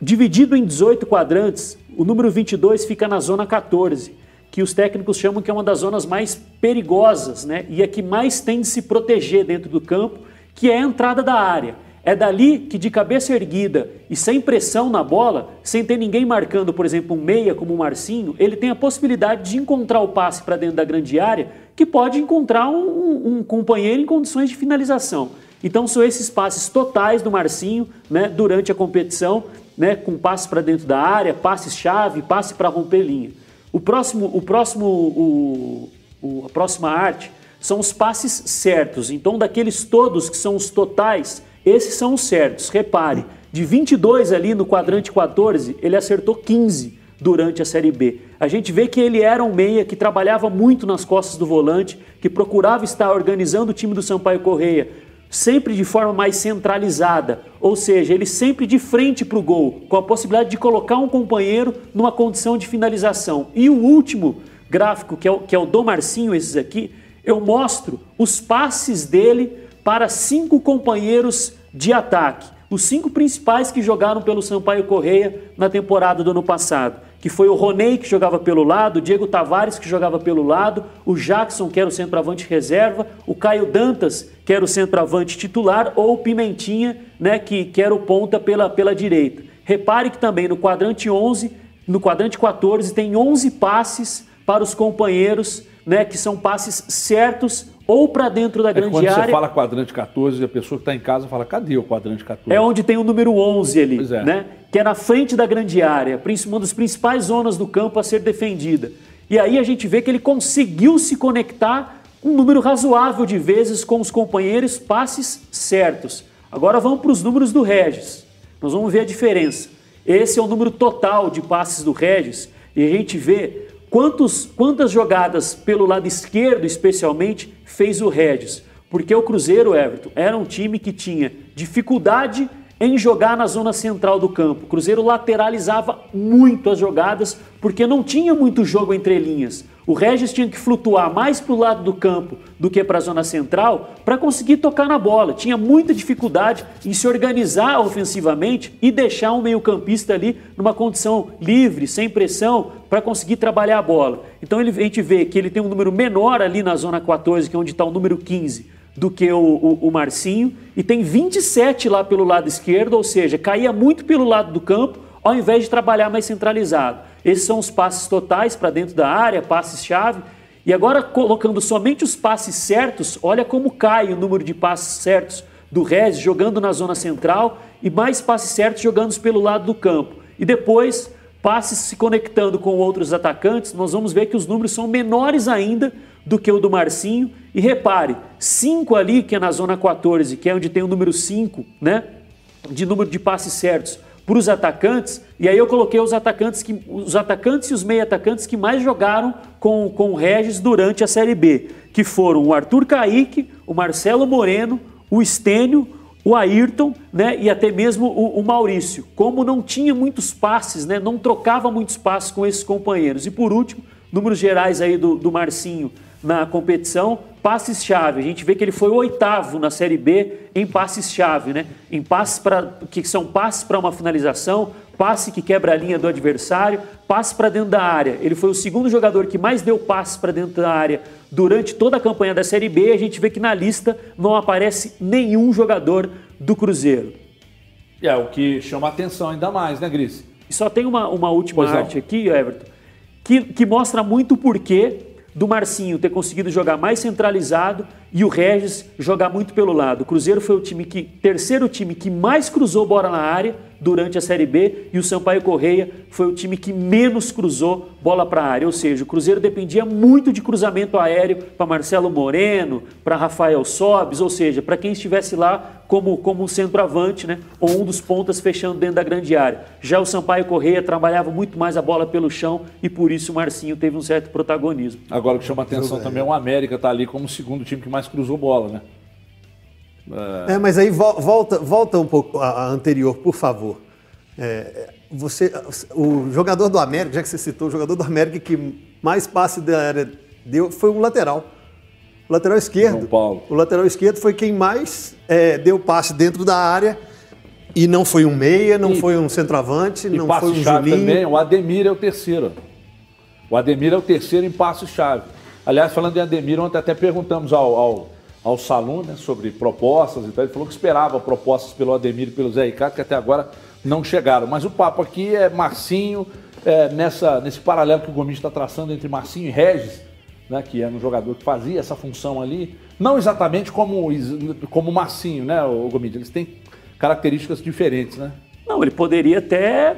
Dividido em 18 quadrantes, o número 22 fica na zona 14, que os técnicos chamam que é uma das zonas mais perigosas, né? E a que mais tem de se proteger dentro do campo, que é a entrada da área. É dali que, de cabeça erguida e sem pressão na bola, sem ter ninguém marcando, por exemplo, um meia como o Marcinho, ele tem a possibilidade de encontrar o passe para dentro da grande área, que pode encontrar um, um- companheiro em condições de finalização. Então são esses passes totais do Marcinho né, durante a competição, né, com passes para dentro da área, passes-chave, passe para romper linha. O próximo, o próximo, o, o- a próxima arte são os passes certos. Então, daqueles todos que são os totais, esses são os certos. Repare, de 22 ali no quadrante 14, ele acertou 15 durante a Série B. A gente vê que ele era um meia que trabalhava muito nas costas do volante, que procurava estar organizando o time do Sampaio Correia, sempre de forma mais centralizada, ou seja, ele sempre de frente para o gol, com a possibilidade de colocar um companheiro numa condição de finalização. E o último gráfico, que é o, que é o do Marcinho, esses aqui, eu mostro os passes dele para cinco companheiros de ataque. Os cinco principais que jogaram pelo Sampaio Correia na temporada do ano passado, que foi o Roney, que jogava pelo lado, o Diego Tavares, que jogava pelo lado, o Jackson, que era o centroavante reserva, o Caio Dantas, que era o centroavante titular, ou o Pimentinha, né, que, que era o ponta pela, pela direita. Repare que também no quadrante 11, no quadrante 14, tem 11 passes para os companheiros, né, que são passes certos ou para dentro da É grande quando você área. fala quadrante 14, a pessoa que está em casa fala, cadê o quadrante 14? É onde tem o número 11 ali, é. né? Que é na frente da grande área, uma das principais zonas do campo a ser defendida. E aí a gente vê que ele conseguiu se conectar um número razoável de vezes com os companheiros, passes certos. Agora vamos para os números do Regis. Nós vamos ver a diferença. Esse é o número total de passes do Regis e a gente vê quantos, quantas jogadas pelo lado esquerdo, especialmente, fez o Regis. Porque o Cruzeiro, Everton, era um time que tinha dificuldade em jogar na zona central do campo. O Cruzeiro lateralizava muito as jogadas porque não tinha muito jogo entre linhas. O Regis tinha que flutuar mais para o lado do campo do que para a zona central para conseguir tocar na bola. Tinha muita dificuldade em se organizar ofensivamente e deixar um meio-campista ali numa condição livre, sem pressão, para conseguir trabalhar a bola. Então ele, a gente vê que ele tem um número menor ali na zona 14, que é onde está o número 15 do que o, o, o, Marcinho, e tem 27 lá pelo lado esquerdo, ou seja, caía muito pelo lado do campo, ao invés de trabalhar mais centralizado. Esses são os passes totais para dentro da área, passes-chave. E agora, colocando somente os passes certos, olha como cai o número de passes certos do Rez jogando na zona central e mais passes certos jogando pelo lado do campo. E depois, passes se conectando com outros atacantes, nós vamos ver que os números são menores ainda do que o do Marcinho. E repare, 5 ali, que é na zona 14, que é onde tem o número 5, né? De número de passes certos para os atacantes, e aí eu coloquei os atacantes que os atacantes e os meio atacantes que mais jogaram com, com o Regis durante a Série B, que foram o Arthur Caíque, o Marcelo Moreno, o Estênio, o Ayrton, né, e até mesmo o, o, Maurício. Como não tinha muitos passes, né, não trocava muitos passes com esses companheiros. E por último, números gerais aí do, do Marcinho na competição, passes-chave. A gente vê que ele foi o oitavo na Série B em passes-chave, né? Em passes para que são passes para uma finalização, passe que quebra a linha do adversário, passe para dentro da área. Ele foi o segundo jogador que mais deu passes para dentro da área durante toda a campanha da Série B. A gente vê que na lista não aparece nenhum jogador do Cruzeiro. É o que chama atenção ainda mais, né, Gris? E só tem uma, uma última pois arte não. aqui, Everton, que, que mostra muito o porquê do Marcinho ter conseguido jogar mais centralizado e o Regis jogar muito pelo lado. O Cruzeiro foi o time que terceiro time que mais cruzou bola na área durante a Série B e o Sampaio Correia foi o time que menos cruzou bola para a área. Ou seja, o Cruzeiro dependia muito de cruzamento aéreo para Marcelo Moreno, para Rafael Sobes, ou seja, para quem estivesse lá como, como um centroavante, né? ou um dos pontas fechando dentro da grande área. Já o Sampaio Correia trabalhava muito mais a bola pelo chão e por isso o Marcinho teve um certo protagonismo. Agora o que chama atenção também é o América tá ali como o segundo time que mais cruzou bola, né? É, é mas aí volta, volta um pouco a, a anterior, por favor. É, você, o jogador do América, já que você citou, o jogador do América que mais passe da área deu foi o lateral. O lateral esquerdo. O lateral esquerdo foi quem mais é, deu passe dentro da área. E não foi um meia, não e, foi um centroavante, não foi um Juninho. também, o Ademir é o terceiro. O Ademir é o terceiro em passo-chave. Aliás, falando em Ademir, ontem até perguntamos ao, ao ao Salum né, sobre propostas e tal. Ele falou que esperava propostas pelo Ademir e pelo Zé Ricardo, que até agora não chegaram. Mas o papo aqui é Marcinho, é, nessa, nesse paralelo que o Gomes está traçando entre Marcinho e Regis, né, que era um jogador que fazia essa função ali, não exatamente como como Marcinho, né, o Gomes. Eles têm características diferentes, né? Não, ele poderia até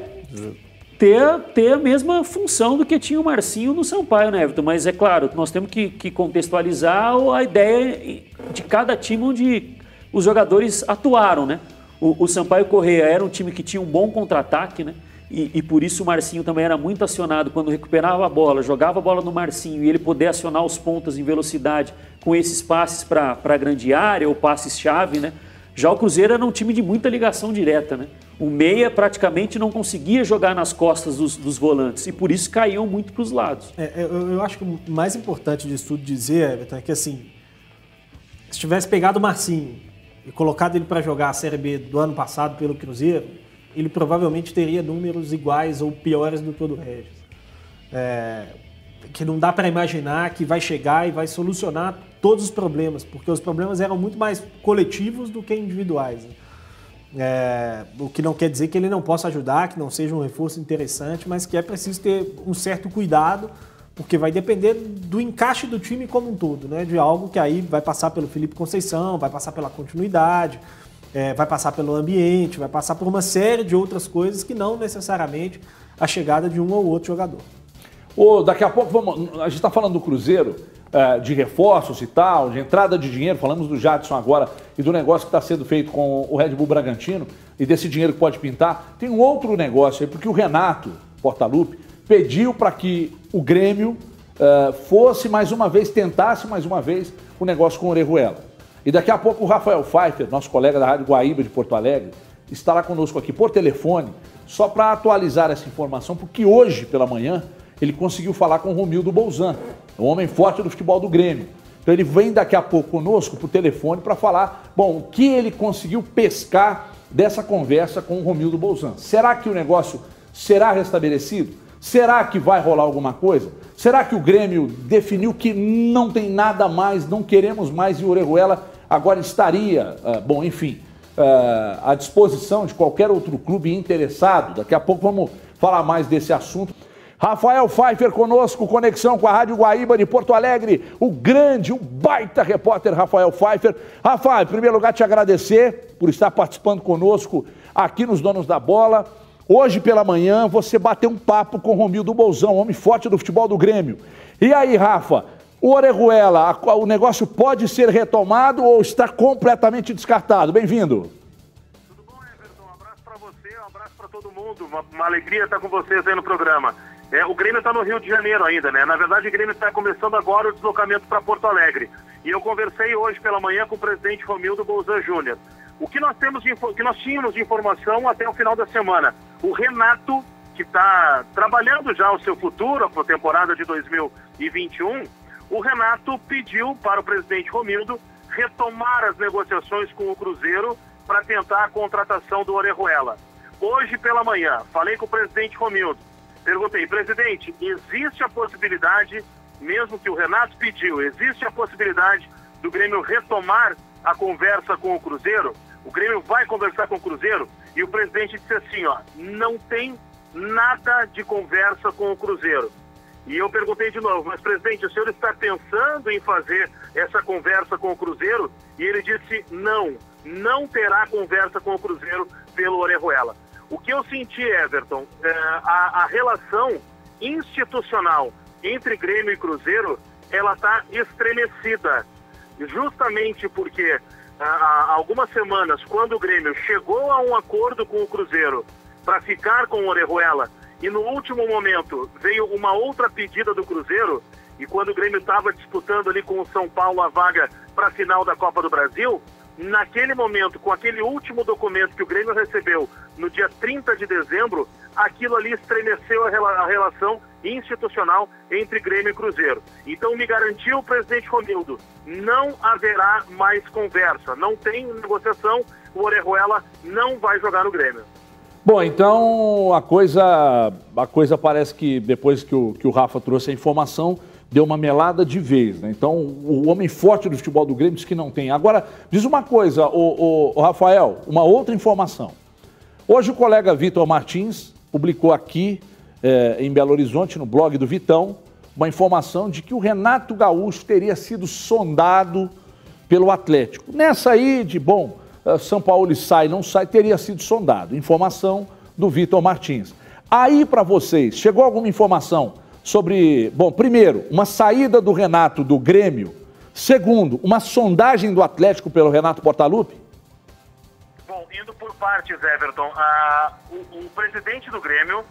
ter, ter a mesma função do que tinha o Marcinho no Sampaio, né, Everton? Mas é claro, nós temos que, que contextualizar a ideia de cada time onde os jogadores atuaram, né? O, o Sampaio Correia era um time que tinha um bom contra-ataque, né? E, e, por isso o Marcinho também era muito acionado quando recuperava a bola, jogava a bola no Marcinho e ele poder acionar os pontas em velocidade com esses passes para a grande área ou passes-chave, né? Já o Cruzeiro era um time de muita ligação direta, né? O meia praticamente não conseguia jogar nas costas dos, dos volantes e por isso caíam muito para os lados. É, eu, eu, acho que o mais importante disso tudo dizer, Everton, é que assim, se tivesse pegado o Marcinho e colocado ele para jogar a Série B do ano passado pelo Cruzeiro, ele provavelmente teria números iguais ou piores do que o do Regis. É, que não dá para imaginar que vai chegar e vai solucionar todos os problemas, porque os problemas eram muito mais coletivos do que individuais. Né? É, o que não quer dizer que ele não possa ajudar, que não seja um reforço interessante, mas que é preciso ter um certo cuidado, porque vai depender do encaixe do time como um todo, né? De algo que aí vai passar pelo Felipe Conceição, vai passar pela continuidade, é, vai passar pelo ambiente, vai passar por uma série de outras coisas que não necessariamente a chegada de um ou outro jogador. Oh, daqui a pouco vamos. A gente está falando do Cruzeiro, é, de reforços e tal, de entrada de dinheiro. Falamos do Jadson agora e do negócio que está sendo feito com o Red Bull Bragantino e desse dinheiro que pode pintar. Tem um outro negócio aí, porque o Renato Portaluppi pediu para que o Grêmio uh, fosse mais uma vez, tentasse mais uma vez o negócio com o Orejuela. E daqui a pouco o Rafael Pfeiffer, nosso colega da Rádio Guaíba de Porto Alegre, estará conosco aqui por telefone, só para atualizar essa informação, porque hoje pela manhã ele conseguiu falar com o Romildo Bolzan, o homem forte do futebol do Grêmio. Então ele vem daqui a pouco conosco por telefone para falar, bom, o que ele conseguiu pescar dessa conversa com o Romildo Bolzan. Será que o negócio será restabelecido? Será que vai rolar alguma coisa? Será que o Grêmio definiu que não tem nada mais, não queremos mais e o Orejuela agora estaria, uh, bom, enfim, uh, à disposição de qualquer outro clube interessado? Daqui a pouco vamos falar mais desse assunto. Rafael Pfeiffer conosco, conexão com a Rádio Guaíba de Porto Alegre, o grande, o baita repórter Rafael Pfeiffer. Rafael, em primeiro lugar, te agradecer por estar participando conosco aqui nos Donos da Bola. Hoje pela manhã você bateu um papo com Romildo Bolzão, homem forte do futebol do Grêmio. E aí, Rafa, o Orejuela, o negócio pode ser retomado ou está completamente descartado? Bem-vindo. Tudo bom, Everton? Um abraço para você, um abraço para todo mundo. Uma, uma, alegria estar com vocês aí no programa. É, o Grêmio está no Rio de Janeiro ainda, né? Na verdade, o Grêmio está começando agora o deslocamento para Porto Alegre. E eu conversei hoje pela manhã com o presidente Romildo Bolzan Júnior. O que nós temos de, que nós tínhamos de informação até o final da semana, o Renato que está trabalhando já o seu futuro, a temporada de 2021, o Renato pediu para o presidente Romildo retomar as negociações com o Cruzeiro para tentar a contratação do Orejuela. Hoje pela manhã, falei com o presidente Romildo, perguntei, presidente, existe a possibilidade, mesmo que o Renato pediu, existe a possibilidade do Grêmio retomar a conversa com o Cruzeiro? O Grêmio vai conversar com o Cruzeiro? E o presidente disse assim, ó, não tem nada de conversa com o Cruzeiro. E eu perguntei de novo, mas presidente, o senhor está pensando em fazer essa conversa com o Cruzeiro? E ele disse, não, não terá conversa com o Cruzeiro pelo Orejuela. O que eu senti, Everton, é, a, a relação institucional entre Grêmio e Cruzeiro, ela está estremecida. Justamente porque há algumas semanas, quando o Grêmio chegou a um acordo com o Cruzeiro para ficar com o Orejuela, e no último momento veio uma outra pedida do Cruzeiro, e quando o Grêmio estava disputando ali com o São Paulo a vaga para a final da Copa do Brasil, naquele momento, com aquele último documento que o Grêmio recebeu no dia 30 de dezembro, aquilo ali estremeceu a relação institucional entre Grêmio e Cruzeiro. Então me garantiu o presidente Romildo, não haverá mais conversa, não tem negociação, o Orejuela não vai jogar no Grêmio. Bom, então a coisa, a coisa parece que depois que o, que o Rafa trouxe a informação, deu uma melada de vez. Né? Então, o homem forte do futebol do Grêmio diz que não tem. Agora, diz uma coisa, o, o, Rafael, uma outra informação. Hoje o colega Vitor Martins publicou aqui é, em Belo Horizonte, no blog do Vitão, uma informação de que o Renato Gaúcho teria sido sondado pelo Atlético. Nessa aí de, bom, eh, São Paulo sai, não sai, teria sido sondado. Informação do Vitor Martins. Aí para vocês, chegou alguma informação sobre, bom, primeiro, uma saída do Renato do Grêmio, segundo, uma sondagem do Atlético pelo Renato Portaluppi? Bom, indo por partes, Everton, o, o presidente do Grêmio,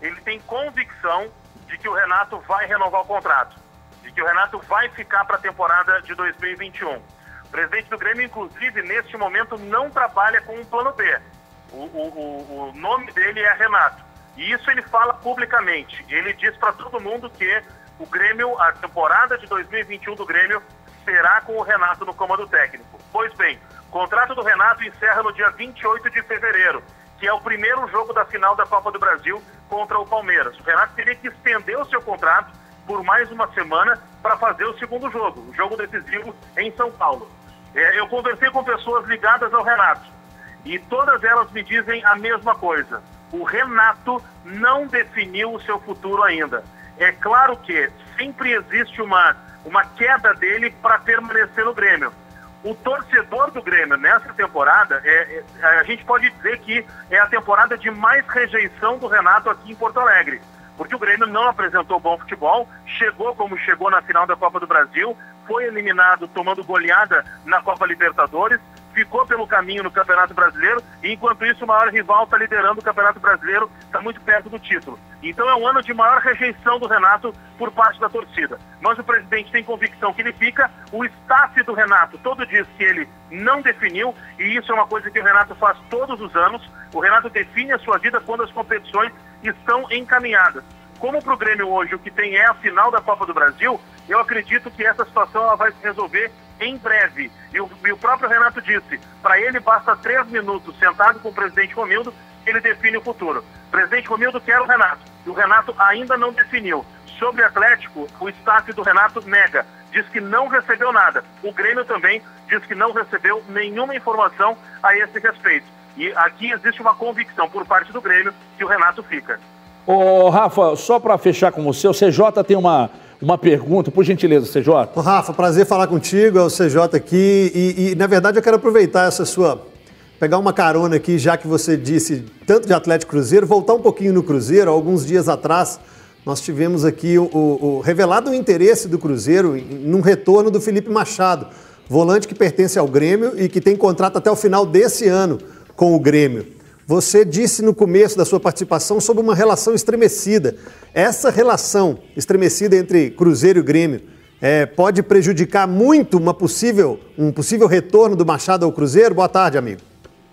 ele tem convicção de que o Renato vai renovar o contrato, de que o Renato vai ficar para a temporada de 2021. O presidente do Grêmio, inclusive, neste momento, não trabalha com um plano B. O, o, o nome dele é Renato. E isso ele fala publicamente. Ele diz para todo mundo que o Grêmio, a temporada de 2021 do Grêmio, será com o Renato no comando técnico. Pois bem, o contrato do Renato encerra no dia 28 de fevereiro, que é o primeiro jogo da final da Copa do Brasil contra o Palmeiras. O Renato teria que estender o seu contrato por mais uma semana para fazer o segundo jogo, o jogo decisivo em São Paulo. É, eu conversei com pessoas ligadas ao Renato e todas elas me dizem a mesma coisa. O Renato não definiu o seu futuro ainda. É claro que sempre existe uma, uma queda dele para permanecer no Grêmio. O torcedor do Grêmio nessa temporada, é, é, a gente pode dizer que é a temporada de mais rejeição do Renato aqui em Porto Alegre porque o Grêmio não apresentou bom futebol, chegou como chegou na final da Copa do Brasil, foi eliminado tomando goleada na Copa Libertadores, ficou pelo caminho no Campeonato Brasileiro, e enquanto isso o maior rival está liderando o Campeonato Brasileiro, está muito perto do título. Então é um ano de maior rejeição do Renato por parte da torcida. Mas o presidente tem convicção que ele fica. O staff do Renato todo diz que ele não definiu, e isso é uma coisa que o Renato faz todos os anos. O Renato define a sua vida quando as competições estão encaminhadas. Como para o Grêmio hoje o que tem é a final da Copa do Brasil, eu acredito que essa situação ela vai se resolver em breve. E o, e o próprio Renato disse, para ele basta três minutos sentado com o presidente Romildo, ele define o futuro. O presidente Romildo quer o Renato, e o Renato ainda não definiu. Sobre Atlético, o staff do Renato nega, diz que não recebeu nada. O Grêmio também diz que não recebeu nenhuma informação a esse respeito. E aqui existe uma convicção por parte do Grêmio que o Renato fica. Ô, Rafa, só para fechar com você, o CJ tem uma, uma pergunta, por gentileza, CJ. Ô, Rafa, prazer falar contigo, é o CJ aqui. E, e, na verdade, eu quero aproveitar essa sua. pegar uma carona aqui, já que você disse tanto de Atlético Cruzeiro, voltar um pouquinho no Cruzeiro. Alguns dias atrás, nós tivemos aqui o, o, o revelado o interesse do Cruzeiro num retorno do Felipe Machado, volante que pertence ao Grêmio e que tem contrato até o final desse ano com o Grêmio. Você disse no começo da sua participação sobre uma relação estremecida. Essa relação estremecida entre Cruzeiro e Grêmio é, pode prejudicar muito uma possível, um possível retorno do Machado ao Cruzeiro? Boa tarde, amigo.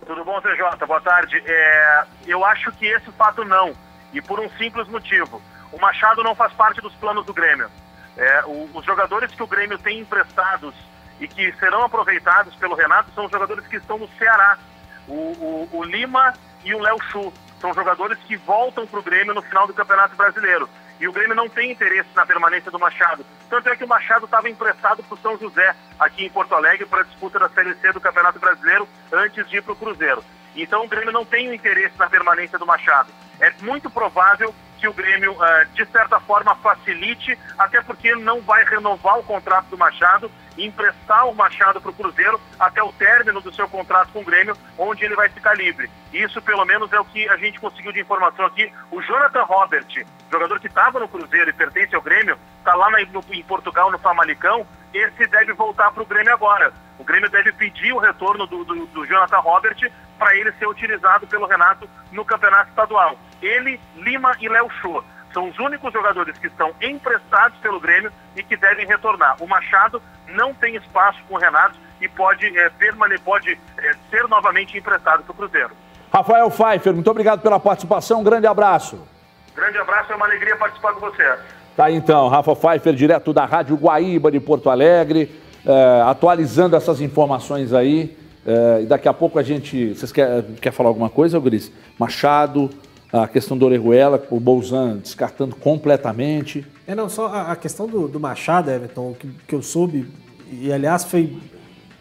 Tudo bom, CJ? Boa tarde. É, eu acho que esse fato não, e por um simples motivo. O Machado não faz parte dos planos do Grêmio. É, o, os jogadores que o Grêmio tem emprestados e que serão aproveitados pelo Renato são os jogadores que estão no Ceará o, o, o Lima e o Léo Chu. São jogadores que voltam para o Grêmio no final do Campeonato Brasileiro. E o Grêmio não tem interesse na permanência do Machado. Tanto é que o Machado estava emprestado para o São José, aqui em Porto Alegre, para a disputa da Série C do Campeonato Brasileiro, antes de ir para o Cruzeiro. Então o Grêmio não tem interesse na permanência do Machado. É muito provável que o Grêmio, eh, de certa forma, facilite, até porque não vai renovar o contrato do Machado e emprestar o Machado para o Cruzeiro até o término do seu contrato com o Grêmio, onde ele vai ficar livre. Isso, pelo menos, é o que a gente conseguiu de informação aqui. O Jonathan Robert, jogador que estava no Cruzeiro e pertence ao Grêmio, está lá no, em Portugal, no Famalicão, esse deve voltar para o Grêmio agora. O Grêmio deve pedir o retorno do, do, do Jonathan Robert para ele ser utilizado pelo Renato no campeonato estadual. Ele, Lima e Léo Show são os únicos jogadores que estão emprestados pelo Grêmio e que devem retornar. O Machado não tem espaço com o Renato e pode, é, permanecer, pode é, ser novamente emprestado para o Cruzeiro. Rafael Pfeiffer, muito obrigado pela participação. Um grande abraço. Grande abraço, é uma alegria participar com você. Tá então, Rafa Pfeiffer, direto da Rádio Guaíba de Porto Alegre, é, atualizando essas informações aí. É, e daqui a pouco a gente. Vocês querem quer falar alguma coisa, Gris? Machado, a questão do Orejuela, o Bolzan descartando completamente. É, não, só a, a questão do, do, Machado, Everton, que, que eu soube, e aliás foi.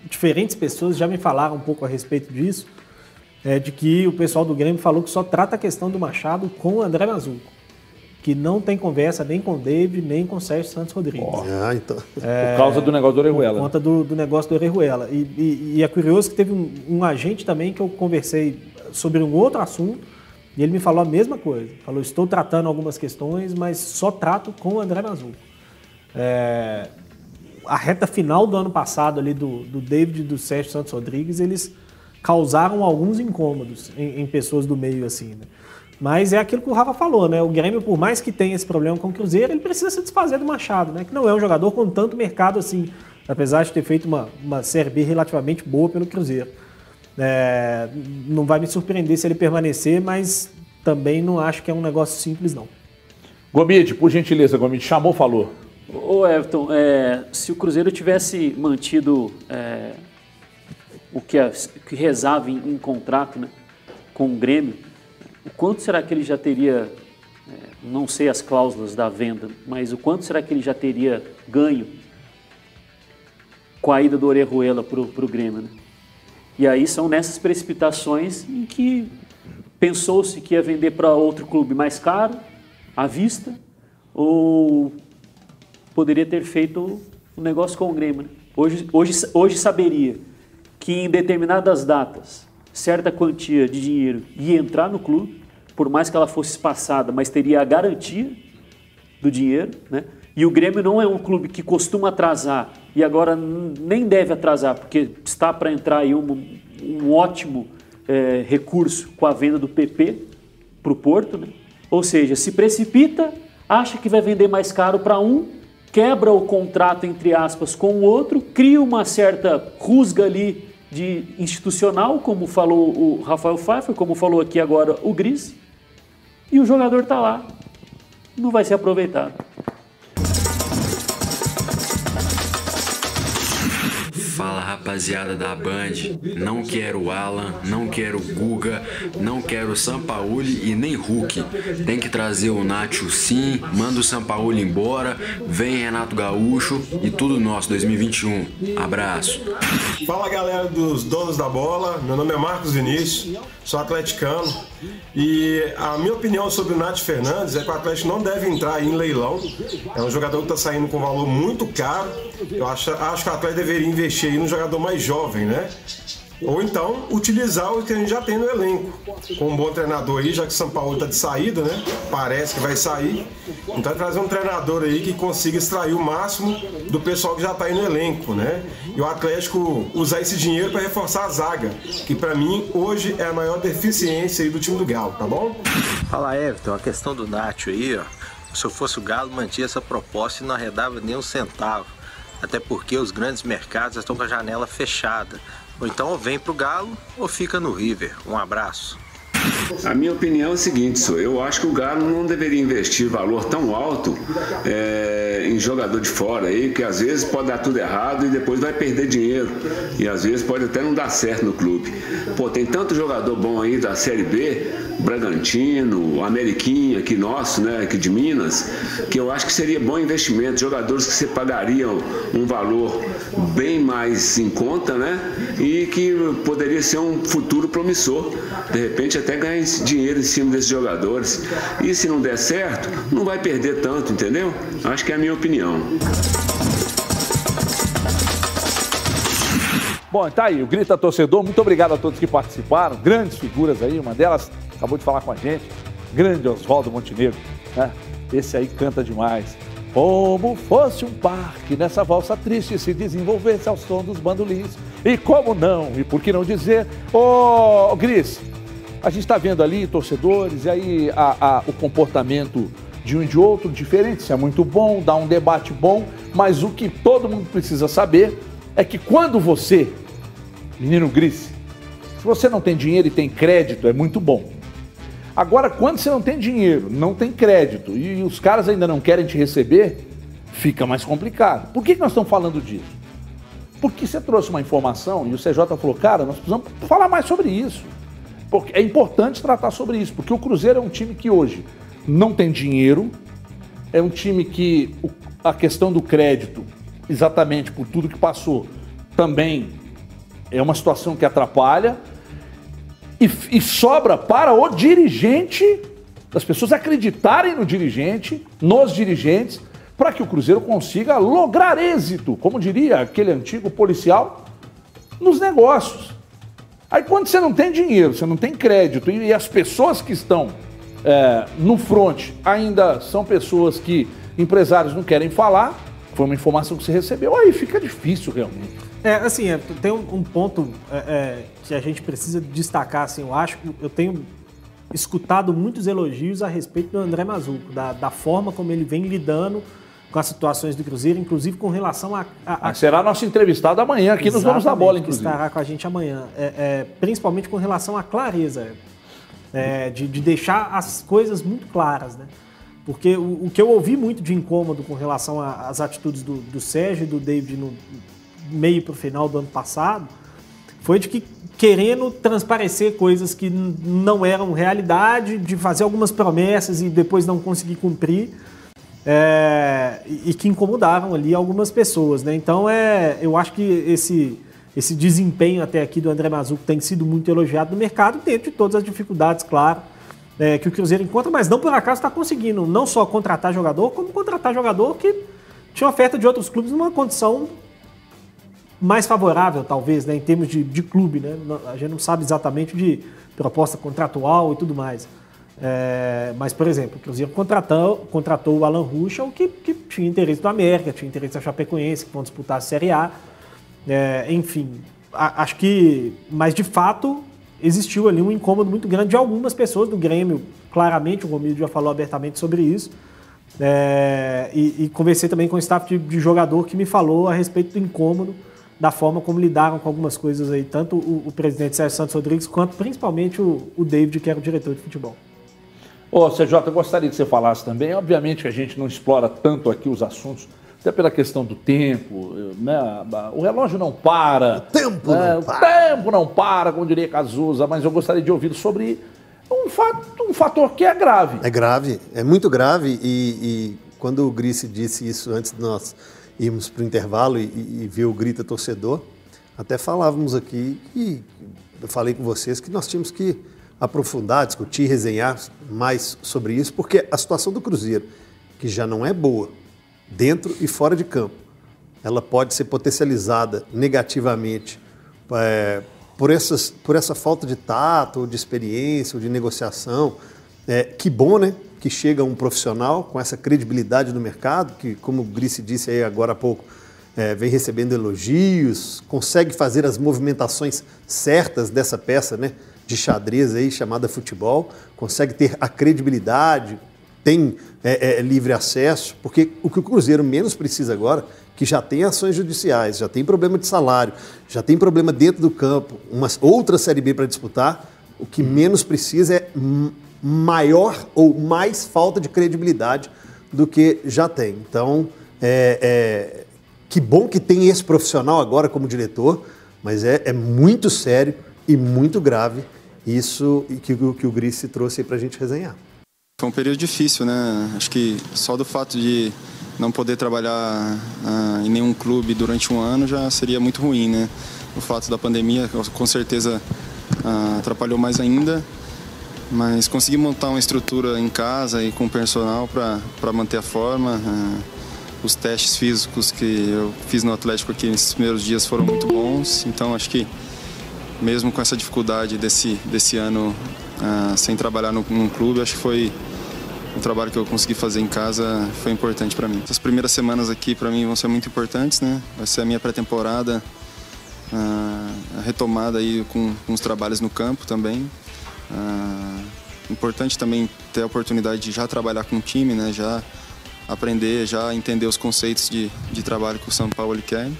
Diferentes pessoas já me falaram um pouco a respeito disso, é, de que o pessoal do Grêmio falou que só trata a questão do Machado com o André Mazuco que não tem conversa nem com o David, nem com o Sérgio Santos Rodrigues. Oh. Ah, então. É, por causa do negócio do Orejuela. Por conta do, do negócio do Orejuela. E, e, e, é curioso que teve um, um, agente também que eu conversei sobre um outro assunto e ele me falou a mesma coisa. Falou, estou tratando algumas questões, mas só trato com o André Mazul. É, a reta final do ano passado ali do, do David e do Sérgio Santos Rodrigues, eles causaram alguns incômodos em, em pessoas do meio assim, né? Mas é aquilo que o Rafa falou, né? O Grêmio, por mais que tenha esse problema com o Cruzeiro, ele precisa se desfazer do Machado, né? Que não é um jogador com tanto mercado assim, apesar de ter feito uma, uma Série B relativamente boa pelo Cruzeiro. É, não vai me surpreender se ele permanecer, mas também não acho que é um negócio simples, não. Gomide, por gentileza, Gomide, chamou, falou. Ô Everton, é, se o Cruzeiro tivesse mantido é, o que, que rezava em, em contrato né, com o Grêmio, o quanto será que ele já teria, é, não sei as cláusulas da venda, mas o quanto será que ele já teria ganho com a ida do Orejuela para o Grêmio? Né? E aí são nessas precipitações em que pensou-se que ia vender para outro clube mais caro, à vista, ou poderia ter feito um negócio com o Grêmio. Né? Hoje, hoje, hoje saberia que em determinadas datas certa quantia de dinheiro ia entrar no clube, por mais que ela fosse espaçada, mas teria a garantia do dinheiro, né? E o Grêmio não é um clube que costuma atrasar e agora nem deve atrasar, porque está para entrar aí um, um ótimo é, recurso com a venda do PP para o Porto, né? Ou seja, se precipita, acha que vai vender mais caro para um, quebra o contrato, entre aspas, com o outro, cria uma certa rusga ali de institucional, como falou o Rafael Pfeiffer, como falou aqui agora o Gris, e o jogador está lá, não vai ser aproveitado. Rapaziada da Band, não quero Alan, não quero Guga, não quero Sampaoli e nem Hulk. Tem que trazer o Nacho sim, manda o Sampaoli embora, vem Renato Gaúcho e tudo nosso 2021. Abraço. Fala galera dos donos da bola, meu nome é Marcos Vinícius, sou atleticano e a minha opinião sobre o Nath Fernandes é que o Atlético não deve entrar em leilão. É um jogador que está saindo com valor muito caro. Eu acho, acho que o Atlético deveria investir aí num jogador mais jovem, né? Ou então utilizar o que a gente já tem no elenco. Com um bom treinador aí, já que São Paulo está de saída, né? Parece que vai sair. Então trazer um treinador aí que consiga extrair o máximo do pessoal que já está aí no elenco, né? E o Atlético usar esse dinheiro para reforçar a zaga, que para mim hoje é a maior deficiência aí do time do Galo, tá bom? Fala Everton, a questão do Nacho aí, ó. Se eu fosse o Galo, mantinha essa proposta e não arredava nem um centavo. Até porque os grandes mercados estão com a janela fechada. Ou então ou vem pro Galo ou fica no River. Um abraço. A minha opinião é o seguinte, sou, eu acho que o Galo não deveria investir valor tão alto é, em jogador de fora aí, que às vezes pode dar tudo errado e depois vai perder dinheiro. E às vezes pode até não dar certo no clube. Pô, tem tanto jogador bom aí da Série B, Bragantino, Ameriquinha, aqui nosso, né, aqui de Minas, que eu acho que seria bom investimento, jogadores que você pagariam um valor bem mais em conta, né, e que poderia ser um futuro promissor. De repente até ganhar dinheiro em cima desses jogadores. E se não der certo, não vai perder tanto, entendeu? Acho que é a minha opinião. Bom, tá aí, o Grita Torcedor. Muito obrigado a todos que participaram. Grandes figuras aí, uma delas acabou de falar com a gente. Grande Oswaldo Montenegro, né? Esse aí canta demais. Como fosse um parque nessa valsa triste se desenvolvesse ao som dos bandolins. E como não? E por que não dizer? Ô, oh, Gris, a gente está vendo ali torcedores e aí a, a, o comportamento de um e de outro diferente. Isso é muito bom, dá um debate bom, mas o que todo mundo precisa saber é que quando você menino Gris, se você não tem dinheiro e tem crédito, é muito bom. Agora, quando você não tem dinheiro, não tem crédito e os caras ainda não querem te receber, fica mais complicado. Por que, nós estamos falando disso? Porque você trouxe uma informação e o CJ falou, cara, nós precisamos falar mais sobre isso. Porque é importante tratar sobre isso, porque o Cruzeiro é um time que hoje não tem dinheiro, é um time que a questão do crédito, exatamente por tudo que passou, também é uma situação que atrapalha e, e sobra para o dirigente, as pessoas acreditarem no dirigente, nos dirigentes, para que o Cruzeiro consiga lograr êxito, como diria aquele antigo policial, nos negócios. Aí quando você não tem dinheiro, você não tem crédito e, as pessoas que estão é, no front ainda são pessoas que empresários não querem falar, foi uma informação que você recebeu, aí fica difícil realmente. É, assim, é, tem um, um ponto é, é, que a gente precisa destacar, assim, eu acho, eu tenho escutado muitos elogios a respeito do André Mazuco, da, da forma como ele vem lidando com as situações do Cruzeiro, inclusive com relação a... a, a... Será nosso entrevistado amanhã aqui nos Vamos da Bola, inclusive. estará com a gente amanhã, é, é, principalmente com relação à clareza, é, de, de, deixar as coisas muito claras, né? Porque o, o, que eu ouvi muito de incômodo com relação às atitudes do, do Sérgio e do David no, meio para o final do ano passado, foi de que querendo transparecer coisas que não eram realidade, de fazer algumas promessas e depois não conseguir cumprir, é, e que incomodavam ali algumas pessoas. Né? Então, é, eu acho que esse, esse desempenho até aqui do André Mazuco tem sido muito elogiado no mercado, dentro de todas as dificuldades, claro, é, que o Cruzeiro encontra, mas não por acaso está conseguindo não só contratar jogador, como contratar jogador que tinha oferta de outros clubes numa condição mais favorável, talvez, né, em termos de, de clube. Né? A gente não sabe exatamente de proposta contratual e tudo mais. É, mas, por exemplo, o Cruzeiro contratou, contratou o Alan Ruschel, que, que tinha interesse do América, tinha interesse da Chapecoense, que vão disputar a Série A. É, enfim, a, acho que. Mas, de fato, existiu ali um incômodo muito grande de algumas pessoas do Grêmio. Claramente, o Romildo já falou abertamente sobre isso. É, e, e, conversei também com o staff de, de, jogador que me falou a respeito do incômodo, da forma como lidaram com algumas coisas aí, tanto o, o presidente Sérgio Santos Rodrigues, quanto principalmente o, o David, que era o diretor de futebol. Ô, CJ, eu gostaria que você falasse também. Obviamente que a gente não explora tanto aqui os assuntos, até pela questão do tempo, né? O relógio não para. O tempo né? não para. O tempo não para, como diria Cazuza, mas eu gostaria de ouvir sobre um, fato, um fator que é grave. É grave, é muito grave. E, e quando o Grice disse isso antes de nós irmos para o intervalo e, e, ver o grita torcedor, até falávamos aqui e eu falei com vocês que nós tínhamos que aprofundar, discutir, resenhar mais sobre isso, porque a situação do Cruzeiro, que já não é boa, dentro e fora de campo, ela pode ser potencializada negativamente é, por, essas, por essa falta de tato, ou de experiência, ou de negociação. É, que bom, né? Que chega um profissional com essa credibilidade no mercado, que, como o Grice disse aí agora há pouco, é, vem recebendo elogios, consegue fazer as movimentações certas dessa peça né, de xadrez aí chamada futebol, consegue ter a credibilidade, tem é, é, livre acesso, porque o que o Cruzeiro menos precisa agora que já tem ações judiciais, já tem problema de salário, já tem problema dentro do campo, uma outra Série B para disputar, o que menos precisa é maior ou mais falta de credibilidade do que já tem. Então, é, é, que bom que tem esse profissional agora como diretor, mas é, é muito sério e muito grave isso que, que o Grice trouxe para a gente resenhar. Foi um período difícil, né? Acho que só do fato de não poder trabalhar uh, em nenhum clube durante um ano já seria muito ruim, né? O fato da pandemia com certeza uh, atrapalhou mais ainda, mas consegui montar uma estrutura em casa e com personal para manter a forma. Uh, os testes físicos que eu fiz no Atlético aqui nesses primeiros dias foram muito bons, então acho que mesmo com essa dificuldade desse, desse ano sem trabalhar no, num clube, acho que foi o trabalho que eu consegui fazer em casa foi importante para mim. As primeiras semanas aqui para mim vão ser muito importantes, né? Vai ser a minha pré-temporada, a retomada aí com, com, os trabalhos no campo também. importante também ter a oportunidade de já trabalhar com o time, né? Já aprender, já entender os conceitos de, de trabalho que o São Paulo quer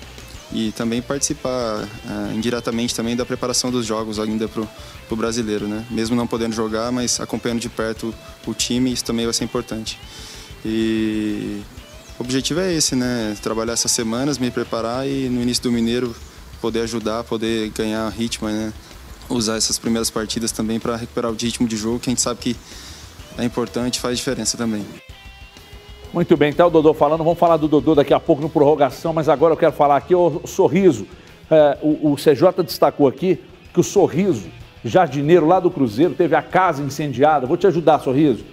e também participar uh, indiretamente também da preparação dos jogos ainda para o brasileiro, né? Mesmo não podendo jogar, mas acompanhando de perto o time, isso também vai ser importante. E o objetivo é esse, né? Trabalhar essas semanas, me preparar e no início do Mineiro poder ajudar, poder ganhar ritmo, né? Usar essas primeiras partidas também para recuperar o ritmo de jogo, que a gente sabe que é importante, faz diferença também. Muito bem, tá o Dodô falando. Vamos falar do Dodô daqui a pouco no prorrogação, mas agora eu quero falar aqui o sorriso. É, o, o CJ destacou aqui que o sorriso, jardineiro lá do Cruzeiro, teve a casa incendiada. Vou te ajudar, sorriso.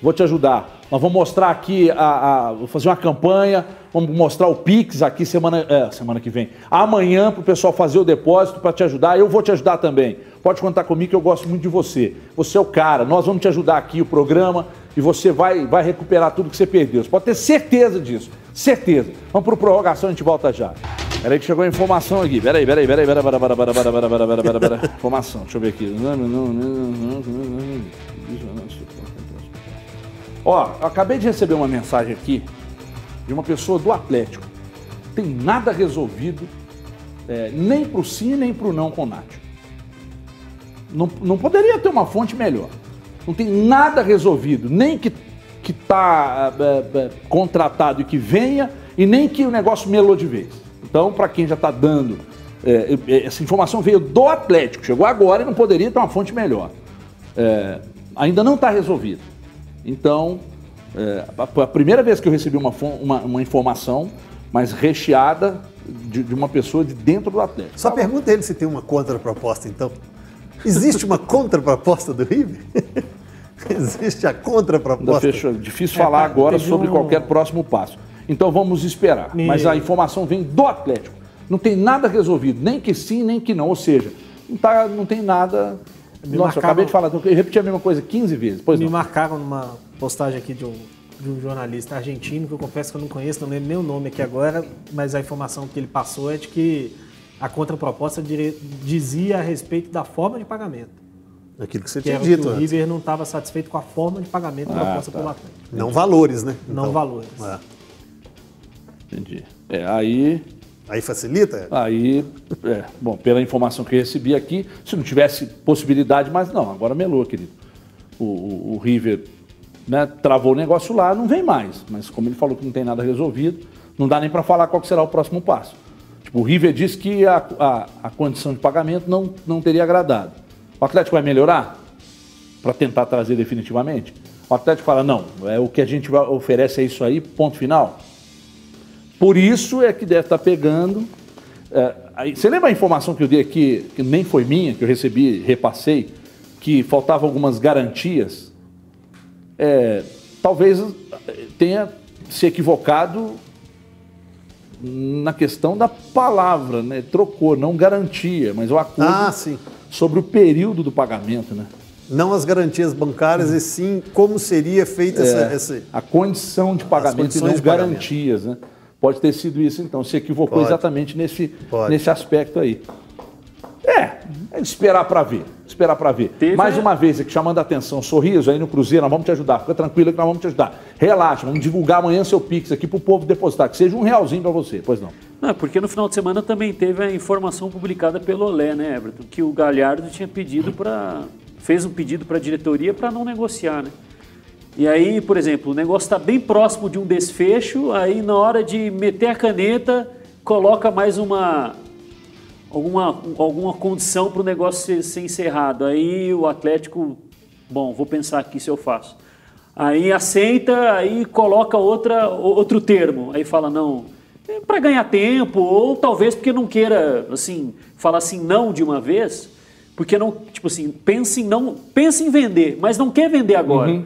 Vou te ajudar. Nós vamos mostrar aqui, a, a vou fazer uma campanha, vamos mostrar o Pix aqui semana, é, semana que vem. Amanhã para o pessoal fazer o depósito para te ajudar. Eu vou te ajudar também. Pode contar comigo que eu gosto muito de você. Você é o cara. Nós vamos te ajudar aqui, o programa e você vai, vai recuperar tudo que você perdeu. Você pode ter certeza disso. Certeza. Vamos para prorrogação, a gente volta já. Peraí que chegou a informação aqui. Peraí, peraí, peraí, peraí, peraí, peraí, peraí, peraí, peraí, peraí, peraí, peraí. Informação, deixa eu ver aqui. Ó, eu acabei de receber uma mensagem aqui de uma pessoa do Atlético. Tem nada resolvido, é, nem para o sim, nem para o não com o Nath. Não, não poderia ter uma fonte melhor não tem nada resolvido, nem que está é, é, contratado e que venha, e nem que o negócio melou de vez. Então, para quem já está dando, é, é, essa informação veio do Atlético, chegou agora e não poderia ter uma fonte melhor. É, ainda não está resolvido. Então, é, a, a, primeira vez que eu recebi uma, uma, uma informação, mas recheada de, de, uma pessoa de dentro do Atlético. Só pergunta ele se tem uma contraproposta, então. Existe uma contraproposta do River? Existe a contraproposta? Fechou. Difícil é, falar agora sobre um... qualquer próximo passo. Então vamos esperar. Me... Mas a informação vem do Atlético. Não tem nada resolvido, nem que sim, nem que não. Ou seja, não, tá, não tem nada. Me Nossa, marcaram... eu acabei de falar, eu repeti a mesma coisa 15 vezes. Pois Me não. marcaram numa postagem aqui de um, de um jornalista argentino, que eu confesso que eu não conheço, não lembro nem o nome aqui agora, mas a informação que ele passou é de que a contraproposta dizia a respeito da forma de pagamento. Aquilo que você que tinha dito. Que o antes. River não estava satisfeito com a forma de pagamento Ah, proposta tá. pelo Atlético. Não valores, né? Não Então, valores. é. Entendi. É, aí. Aí facilita? Aí, é, bom, pela informação que eu recebi aqui, se não tivesse possibilidade, mas não, agora melou, querido. O, o- o River né, travou o negócio lá, não vem mais. Mas como ele falou que não tem nada resolvido, não dá nem para falar qual que será o próximo passo. Tipo, o River disse que a, a, a condição de pagamento não, não teria agradado. O Atlético vai melhorar para tentar trazer definitivamente? O Atlético fala, não, é, o que a gente oferece é isso aí, ponto final. Por isso é que deve estar pegando. é, aí- você lembra a informação que eu dei aqui, que nem foi minha, que eu recebi, repassei, que faltavam algumas garantias? É, talvez eh, tenha se equivocado na questão da palavra, né? Trocou, não garantia, mas o acordo Ah, sobre o período do pagamento, né? Não as garantias bancárias, e sim como seria feita essa, É, essa- a condição de pagamento e não pagamento. garantias, né? Pode ter sido isso, então. Se equivocou Pode. exatamente nesse, Pode. nesse aspecto aí. É, é esperar para ver. Esperar para ver. Teve- Mais uma vez, aqui chamando a atenção, sorriso aí no Cruzeiro, nós vamos te ajudar. Fica tranquilo que nós vamos te ajudar. Relaxa, vamos divulgar amanhã seu Pix aqui pro povo depositar, que seja um realzinho para você, pois não. Não, é porque no final de semana também teve a informação publicada pelo Olé, né, Everton? Que o Galhardo tinha pedido para. fez um pedido para a diretoria para não negociar, né? E aí, por exemplo, o negócio está bem próximo de um desfecho, aí na hora de meter a caneta, coloca mais uma. Alguma, alguma condição para o negócio ser, ser encerrado. Aí o Atlético, bom, vou pensar aqui se eu faço. Aí aceita, aí coloca outra, outro termo. Aí fala, não, para ganhar tempo, ou talvez porque não queira, assim, falar assim não de uma vez, porque não, tipo assim, pensa em não, pensa em vender, mas não quer vender agora.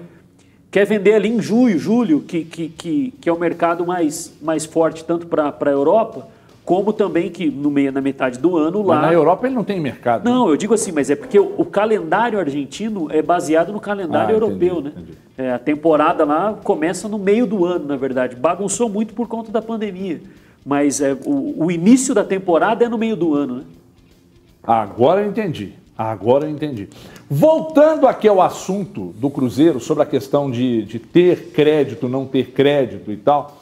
Quer vender ali em junho, julho, que, que, que, que é o mercado mais, mais forte tanto para a Europa, como também que no meio, na metade do ano lá. Mas na Europa ele não tem mercado. né? Não, eu digo assim, mas é porque o, o calendário argentino é baseado no calendário Ah, europeu, entendi, né? É, a temporada lá começa no meio do ano, na verdade. Bagunçou muito por conta da pandemia. Mas é, o, o início da temporada é no meio do ano, né? Agora eu entendi. Agora eu entendi. Voltando aqui ao assunto do Cruzeiro, sobre a questão de, de ter crédito, não ter crédito e tal,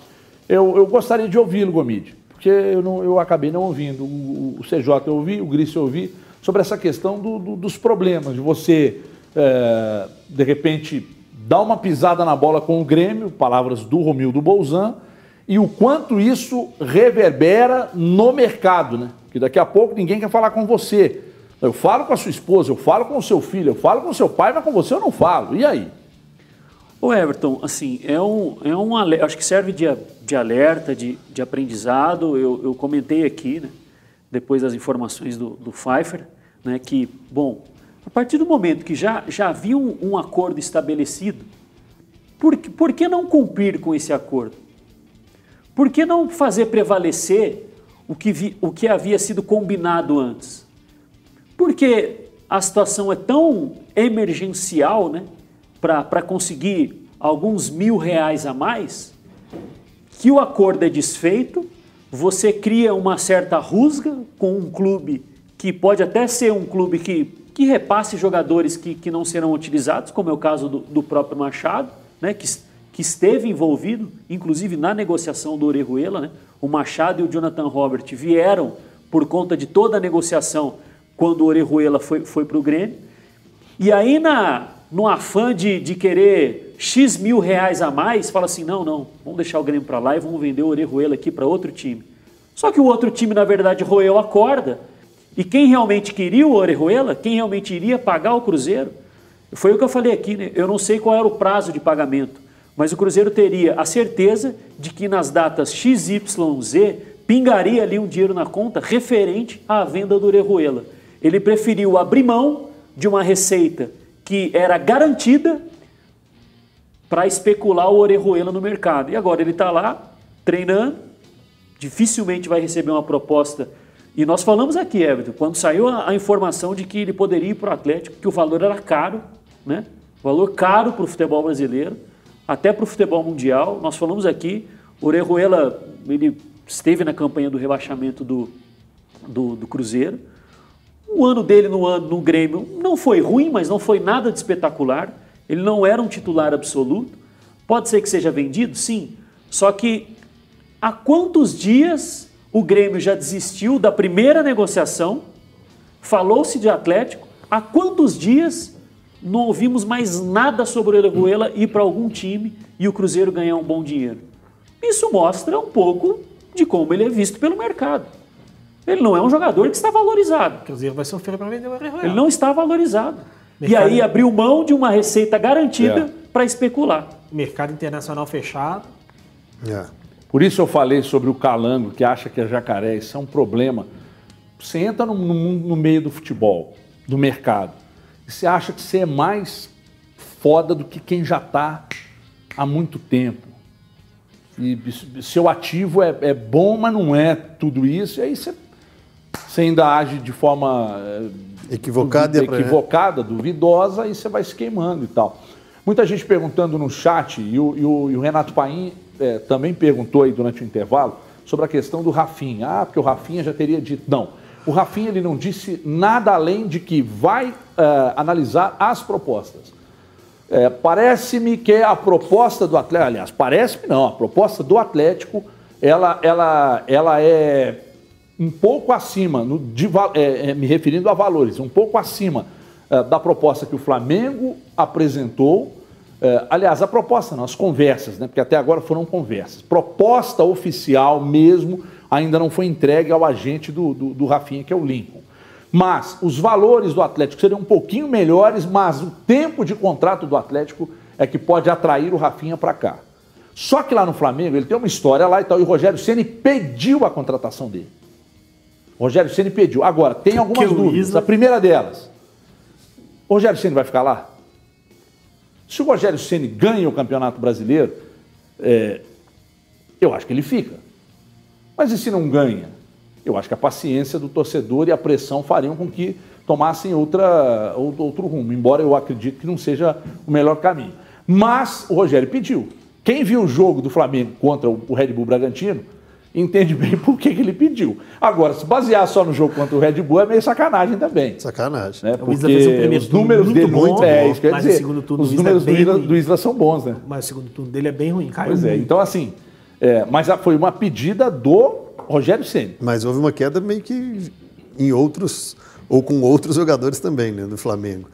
eu, eu gostaria de ouvi-lo, Gomide, porque eu, não, eu acabei não ouvindo. O, o CJ eu ouvi, o Gris eu ouvi, sobre essa questão do- do- dos problemas, de você, é, de repente, dar uma pisada na bola com o Grêmio, palavras do Romildo Bolzan, e o quanto isso reverbera no mercado, né? Que daqui a pouco ninguém quer falar com você. Eu falo com a sua esposa, eu falo com o seu filho, eu falo com o seu pai, mas com você eu não falo. E aí? Ô Everton, assim, é um, é um acho que serve de, de alerta, de, de aprendizado. Eu, eu comentei aqui, né, depois das informações do, do Pfeiffer, né, que, bom, a partir do momento que já, já havia um, um acordo estabelecido, por, por que não cumprir com esse acordo? Por que não fazer prevalecer o que, vi- o que havia sido combinado antes? Porque a situação é tão emergencial, né, para conseguir alguns mil reais a mais, que o acordo é desfeito, você cria uma certa rusga com um clube que pode até ser um clube que, que repasse jogadores que, que não serão utilizados, como é o caso do, do próprio Machado, né, que, que esteve envolvido, inclusive na negociação do Orejuela. Né? O Machado e o Jonathan Robert vieram por conta de toda a negociação quando o Orejuela foi, foi para o Grêmio. E aí, na, no afã de, de querer X mil reais a mais, fala assim: não, não, vamos deixar o Grêmio para lá e vamos vender o Orejuela aqui para outro time. Só que o outro time, na verdade, roeu a corda. E quem realmente queria o Orejuela, quem realmente iria pagar o Cruzeiro, foi o que eu falei aqui, né? Eu não sei qual era o prazo de pagamento, mas o Cruzeiro teria a certeza de que nas datas XYZ pingaria ali um dinheiro na conta referente à venda do Orejuela. Ele preferiu abrir mão de uma receita que era garantida para especular o Orejuela no mercado. E agora ele está lá treinando, dificilmente vai receber uma proposta. E nós falamos aqui, Everton, quando saiu a, informação de que ele poderia ir para o Atlético, que o valor era caro, né? Valor caro para o futebol brasileiro, até para o futebol mundial. Nós falamos aqui, o Orejuela, ele esteve na campanha do rebaixamento do, do, do Cruzeiro. O ano dele no, no Grêmio não foi ruim, mas não foi nada de espetacular. Ele não era um titular absoluto. Pode ser que seja vendido? Sim. Só que há quantos dias o Grêmio já desistiu da primeira negociação? Falou-se de Atlético. Há quantos dias não ouvimos mais nada sobre o Orejuela ir para algum time e o Cruzeiro ganhar um bom dinheiro? Isso mostra um pouco de como ele é visto pelo mercado. Ele não é um jogador que está valorizado. O Cruzeiro vai sofrer para vender o. Ele não está valorizado. Mercado... E aí abriu mão de uma receita garantida é. para especular. Mercado internacional fechado. É. Por isso eu falei sobre o calango que acha que é jacaré. Isso é um problema. Você entra no, no, no meio do futebol, do mercado, e você acha que você é mais foda do que quem já está há muito tempo. E seu ativo é, é, bom, mas não é tudo isso. E aí você, você ainda age de forma eh, equivocada, equivocada duvidosa, e você vai se queimando e tal. Muita gente perguntando no chat, e o, e o, e o Renato Paim é, também perguntou aí durante o intervalo, sobre a questão do Rafinha. Ah, porque o Rafinha já teria dito. Não. O Rafinha ele não disse nada além de que vai uh, analisar as propostas. É, parece-me que a proposta do Atlético, aliás, parece-me não, a proposta do Atlético, ela, ela, ela é um pouco acima, no, de, é, é, me referindo a valores, um pouco acima é, da proposta que o Flamengo apresentou. É, aliás, a proposta não, as conversas, né, porque até agora foram conversas. Proposta oficial mesmo ainda não foi entregue ao agente do, do, do Rafinha, que é o Lincoln. Mas os valores do Atlético seriam um pouquinho melhores, mas o tempo de contrato do Atlético é que pode atrair o Rafinha para cá. Só que lá no Flamengo ele tem uma história lá e tal, e o Rogério Ceni pediu a contratação dele. Rogério Ceni pediu. Agora, tem algumas dúvidas. Isla... A primeira delas, o Rogério Ceni vai ficar lá? Se o Rogério Ceni ganha o Campeonato Brasileiro, é, eu acho que ele fica. Mas e se não ganha? Eu acho que a paciência do torcedor e a pressão fariam com que tomassem outra, outro rumo, embora eu acredite que não seja o melhor caminho. Mas o Rogério pediu. Quem viu o jogo do Flamengo contra o Red Bull Bragantino entende bem por que, que ele pediu. Agora, se basear só no jogo contra o Red Bull é meio sacanagem também. Sacanagem. Né? Porque um os números dele muito bom, é, isso quer dizer, os números é do, do Isla são bons, né? Mas o segundo turno dele é bem ruim, caiu Pois é, então assim, é, mas foi uma pedida do Rogério Ceni. Mas houve uma queda meio que em outros, ou com outros jogadores também, né, do Flamengo.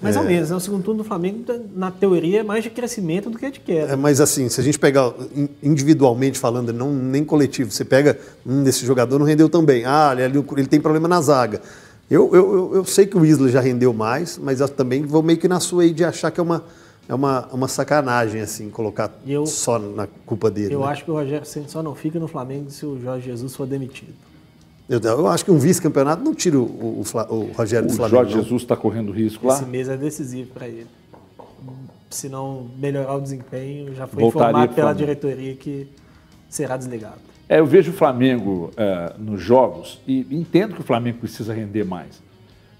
Mais é. ou menos, né? o segundo turno do Flamengo, na teoria, é mais de crescimento do que de queda. É, mas assim, se a gente pegar individualmente falando, não nem coletivo, você pega, hum, esse jogador não rendeu tão bem, ah, ele, ele tem problema na zaga. Eu, eu, eu, sei que o Isla já rendeu mais, mas eu também vou meio que na sua aí de achar que é uma, é uma, uma sacanagem, assim, colocar eu, só na culpa dele. Eu né? acho que o Rogério Ceni só não fica no Flamengo se o Jorge Jesus for demitido. Eu, eu acho que um vice-campeonato não tira o, o, o Rogério o do Flamengo. O Jorge Jesus está correndo risco lá? Esse mês é decisivo para ele. Se não melhorar o desempenho, já foi Voltaria informado pela diretoria que será desligado. É, eu vejo o Flamengo é, nos jogos e entendo que o Flamengo precisa render mais.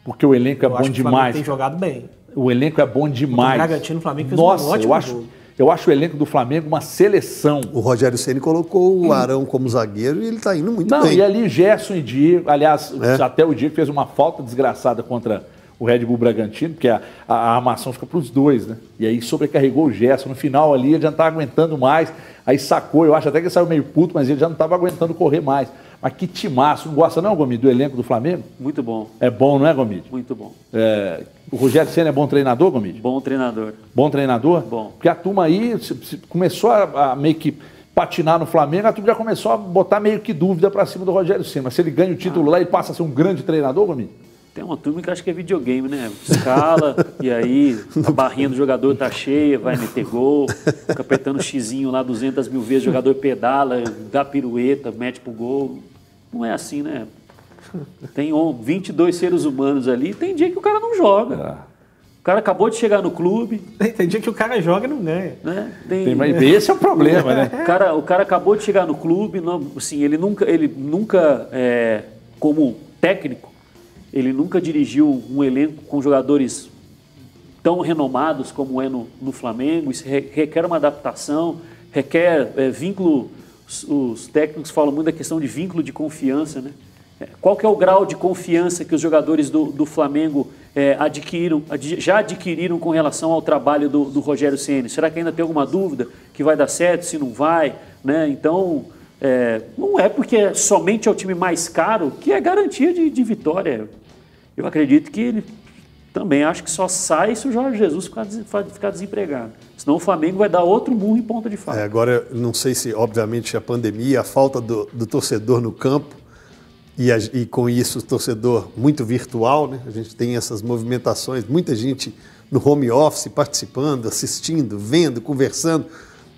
Porque o elenco é eu bom demais. O Flamengo tem jogado bem. O elenco é bom demais. O Bragantino, o Flamengo fez Nossa, um ótimo eu acho, jogo. Eu acho o elenco do Flamengo uma seleção. O Rogério Ceni colocou o Arão como zagueiro e ele está indo muito Não, bem. e ali Gerson e Diego, aliás, é. até o Diego fez uma falta desgraçada contra o Red Bull Bragantino, porque a, a, a armação fica para os dois, né? E aí sobrecarregou o Gerson. No final ali ele já não estava aguentando mais, aí sacou, eu acho até que ele saiu meio puto, mas ele já não estava aguentando correr mais. Mas que timaço. Não gosta não, Gomide, do elenco do Flamengo? Muito bom. É bom, não é, Gomide? Muito bom. É, o Rogério Senna é bom treinador, Gomide? Bom treinador. Bom treinador? Bom. Porque a turma aí começou a, a meio que patinar no Flamengo, a turma já começou a botar meio que dúvida para cima do Rogério Senna. Mas se ele ganha o título ah. lá e passa a ser um grande treinador, Gomide? Tem uma turma que acha que é videogame, né? Escala, e aí a barrinha do jogador tá cheia, vai meter gol, fica apertando o xizinho lá 200 mil vezes, o jogador pedala, dá pirueta, mete pro gol. Não é assim, né? Tem 22 seres humanos ali, tem dia que o cara não joga. É. O cara acabou de chegar no clube. Tem dia que o cara joga e não ganha. Né? Tem, tem, mas esse é o problema, né? O cara, o cara acabou de chegar no clube, não, assim, ele nunca, ele nunca é, como técnico, ele nunca dirigiu um elenco com jogadores tão renomados como é no, no Flamengo. Isso requer uma adaptação, requer é, vínculo. Os, os técnicos falam muito da questão de vínculo de confiança, né? É, qual que é o grau de confiança que os jogadores do, do Flamengo é, adquiriram, já adquiriram com relação ao trabalho do, do Rogério Ceni? Será que ainda tem alguma dúvida que vai dar certo, se não vai? Né? Então, é, não é porque somente é o time mais caro que é garantia de, de vitória. Eu acredito que ele também acho que só sai se o Jorge Jesus ficar, desempregado. Senão o Flamengo vai dar outro murro em ponta de faca. É, agora, não sei se, obviamente, a pandemia, a falta do, do torcedor no campo, e, a, e, com isso o torcedor muito virtual, né? A gente tem essas movimentações, muita gente no home office participando, assistindo, vendo, conversando,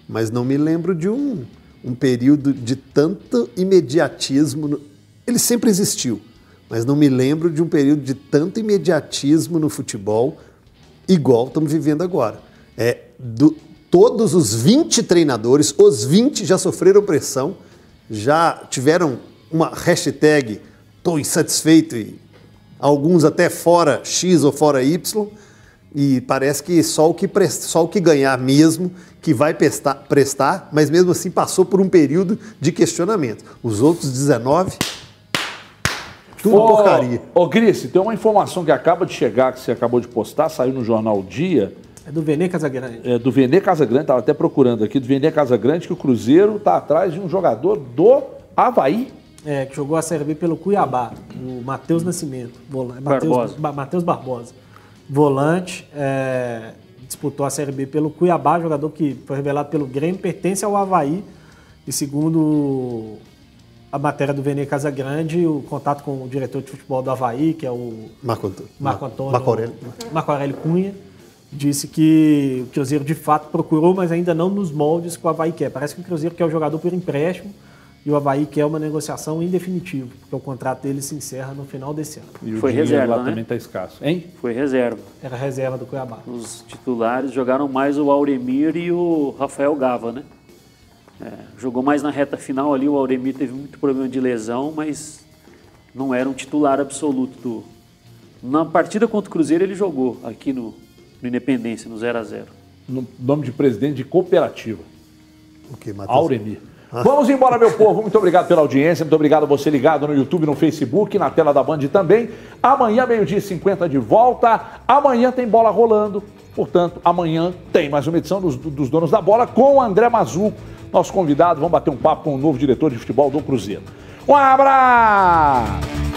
mas não me lembro de um, um período de tanto imediatismo. Ele sempre existiu, mas não me lembro de um período de tanto imediatismo no futebol igual estamos vivendo agora. É, do, todos os 20 treinadores, os 20 já sofreram pressão, já tiveram uma hashtag estou insatisfeito e alguns até fora X ou fora Y e parece que só o que, só o que ganhar mesmo que vai prestar, prestar, mas mesmo assim passou por um período de questionamento. Os outros 19 tudo ô, porcaria. Ô, Grice, tem uma informação que acaba de chegar, que você acabou de postar, saiu no jornal Dia. É do Vene Casagrande. É do Vene Casagrande, estava até procurando aqui, do Vene Casagrande, que o Cruzeiro está atrás de um jogador do Havaí. É, que jogou a Série B pelo Cuiabá, o Matheus Nascimento. Barbosa. Matheus Barbosa. Volante, é, disputou a Série B pelo Cuiabá, jogador que foi revelado pelo Grêmio, pertence ao Havaí. E segundo a matéria do Vene Casagrande, o contato com o diretor de futebol do Havaí, que é o Marco Antônio, Marco Antônio Marco Aurélio. Marco Aurélio Cunha, disse que o Cruzeiro de fato procurou, mas ainda não nos moldes que o Havaí quer. Parece que o Cruzeiro quer o jogador por empréstimo e o Havaí quer uma negociação em definitivo, porque o contrato dele se encerra no final desse ano. E Foi reserva, lá né? também está escasso, hein? Foi reserva. Era reserva do Cuiabá. Os titulares jogaram mais o Auremir e o Rafael Gava, né? É, jogou mais na reta final ali, o Auremir teve muito problema de lesão, mas não era um titular absoluto do. Na partida contra o Cruzeiro ele jogou aqui no, no Independência, no 0 a 0 No nome de presidente de cooperativa. O que, Matheus? Auremir. Ah. Vamos embora, meu povo. Muito obrigado pela audiência. Muito obrigado a você ligado no YouTube, no Facebook, na tela da Band também. Amanhã, meio-dia e 50 de volta. Amanhã tem bola rolando. Portanto, amanhã tem mais uma edição dos, dos Donos da Bola com o André Mazu nosso convidado. Vamos bater um papo com o novo diretor de futebol do Cruzeiro. Um abraço!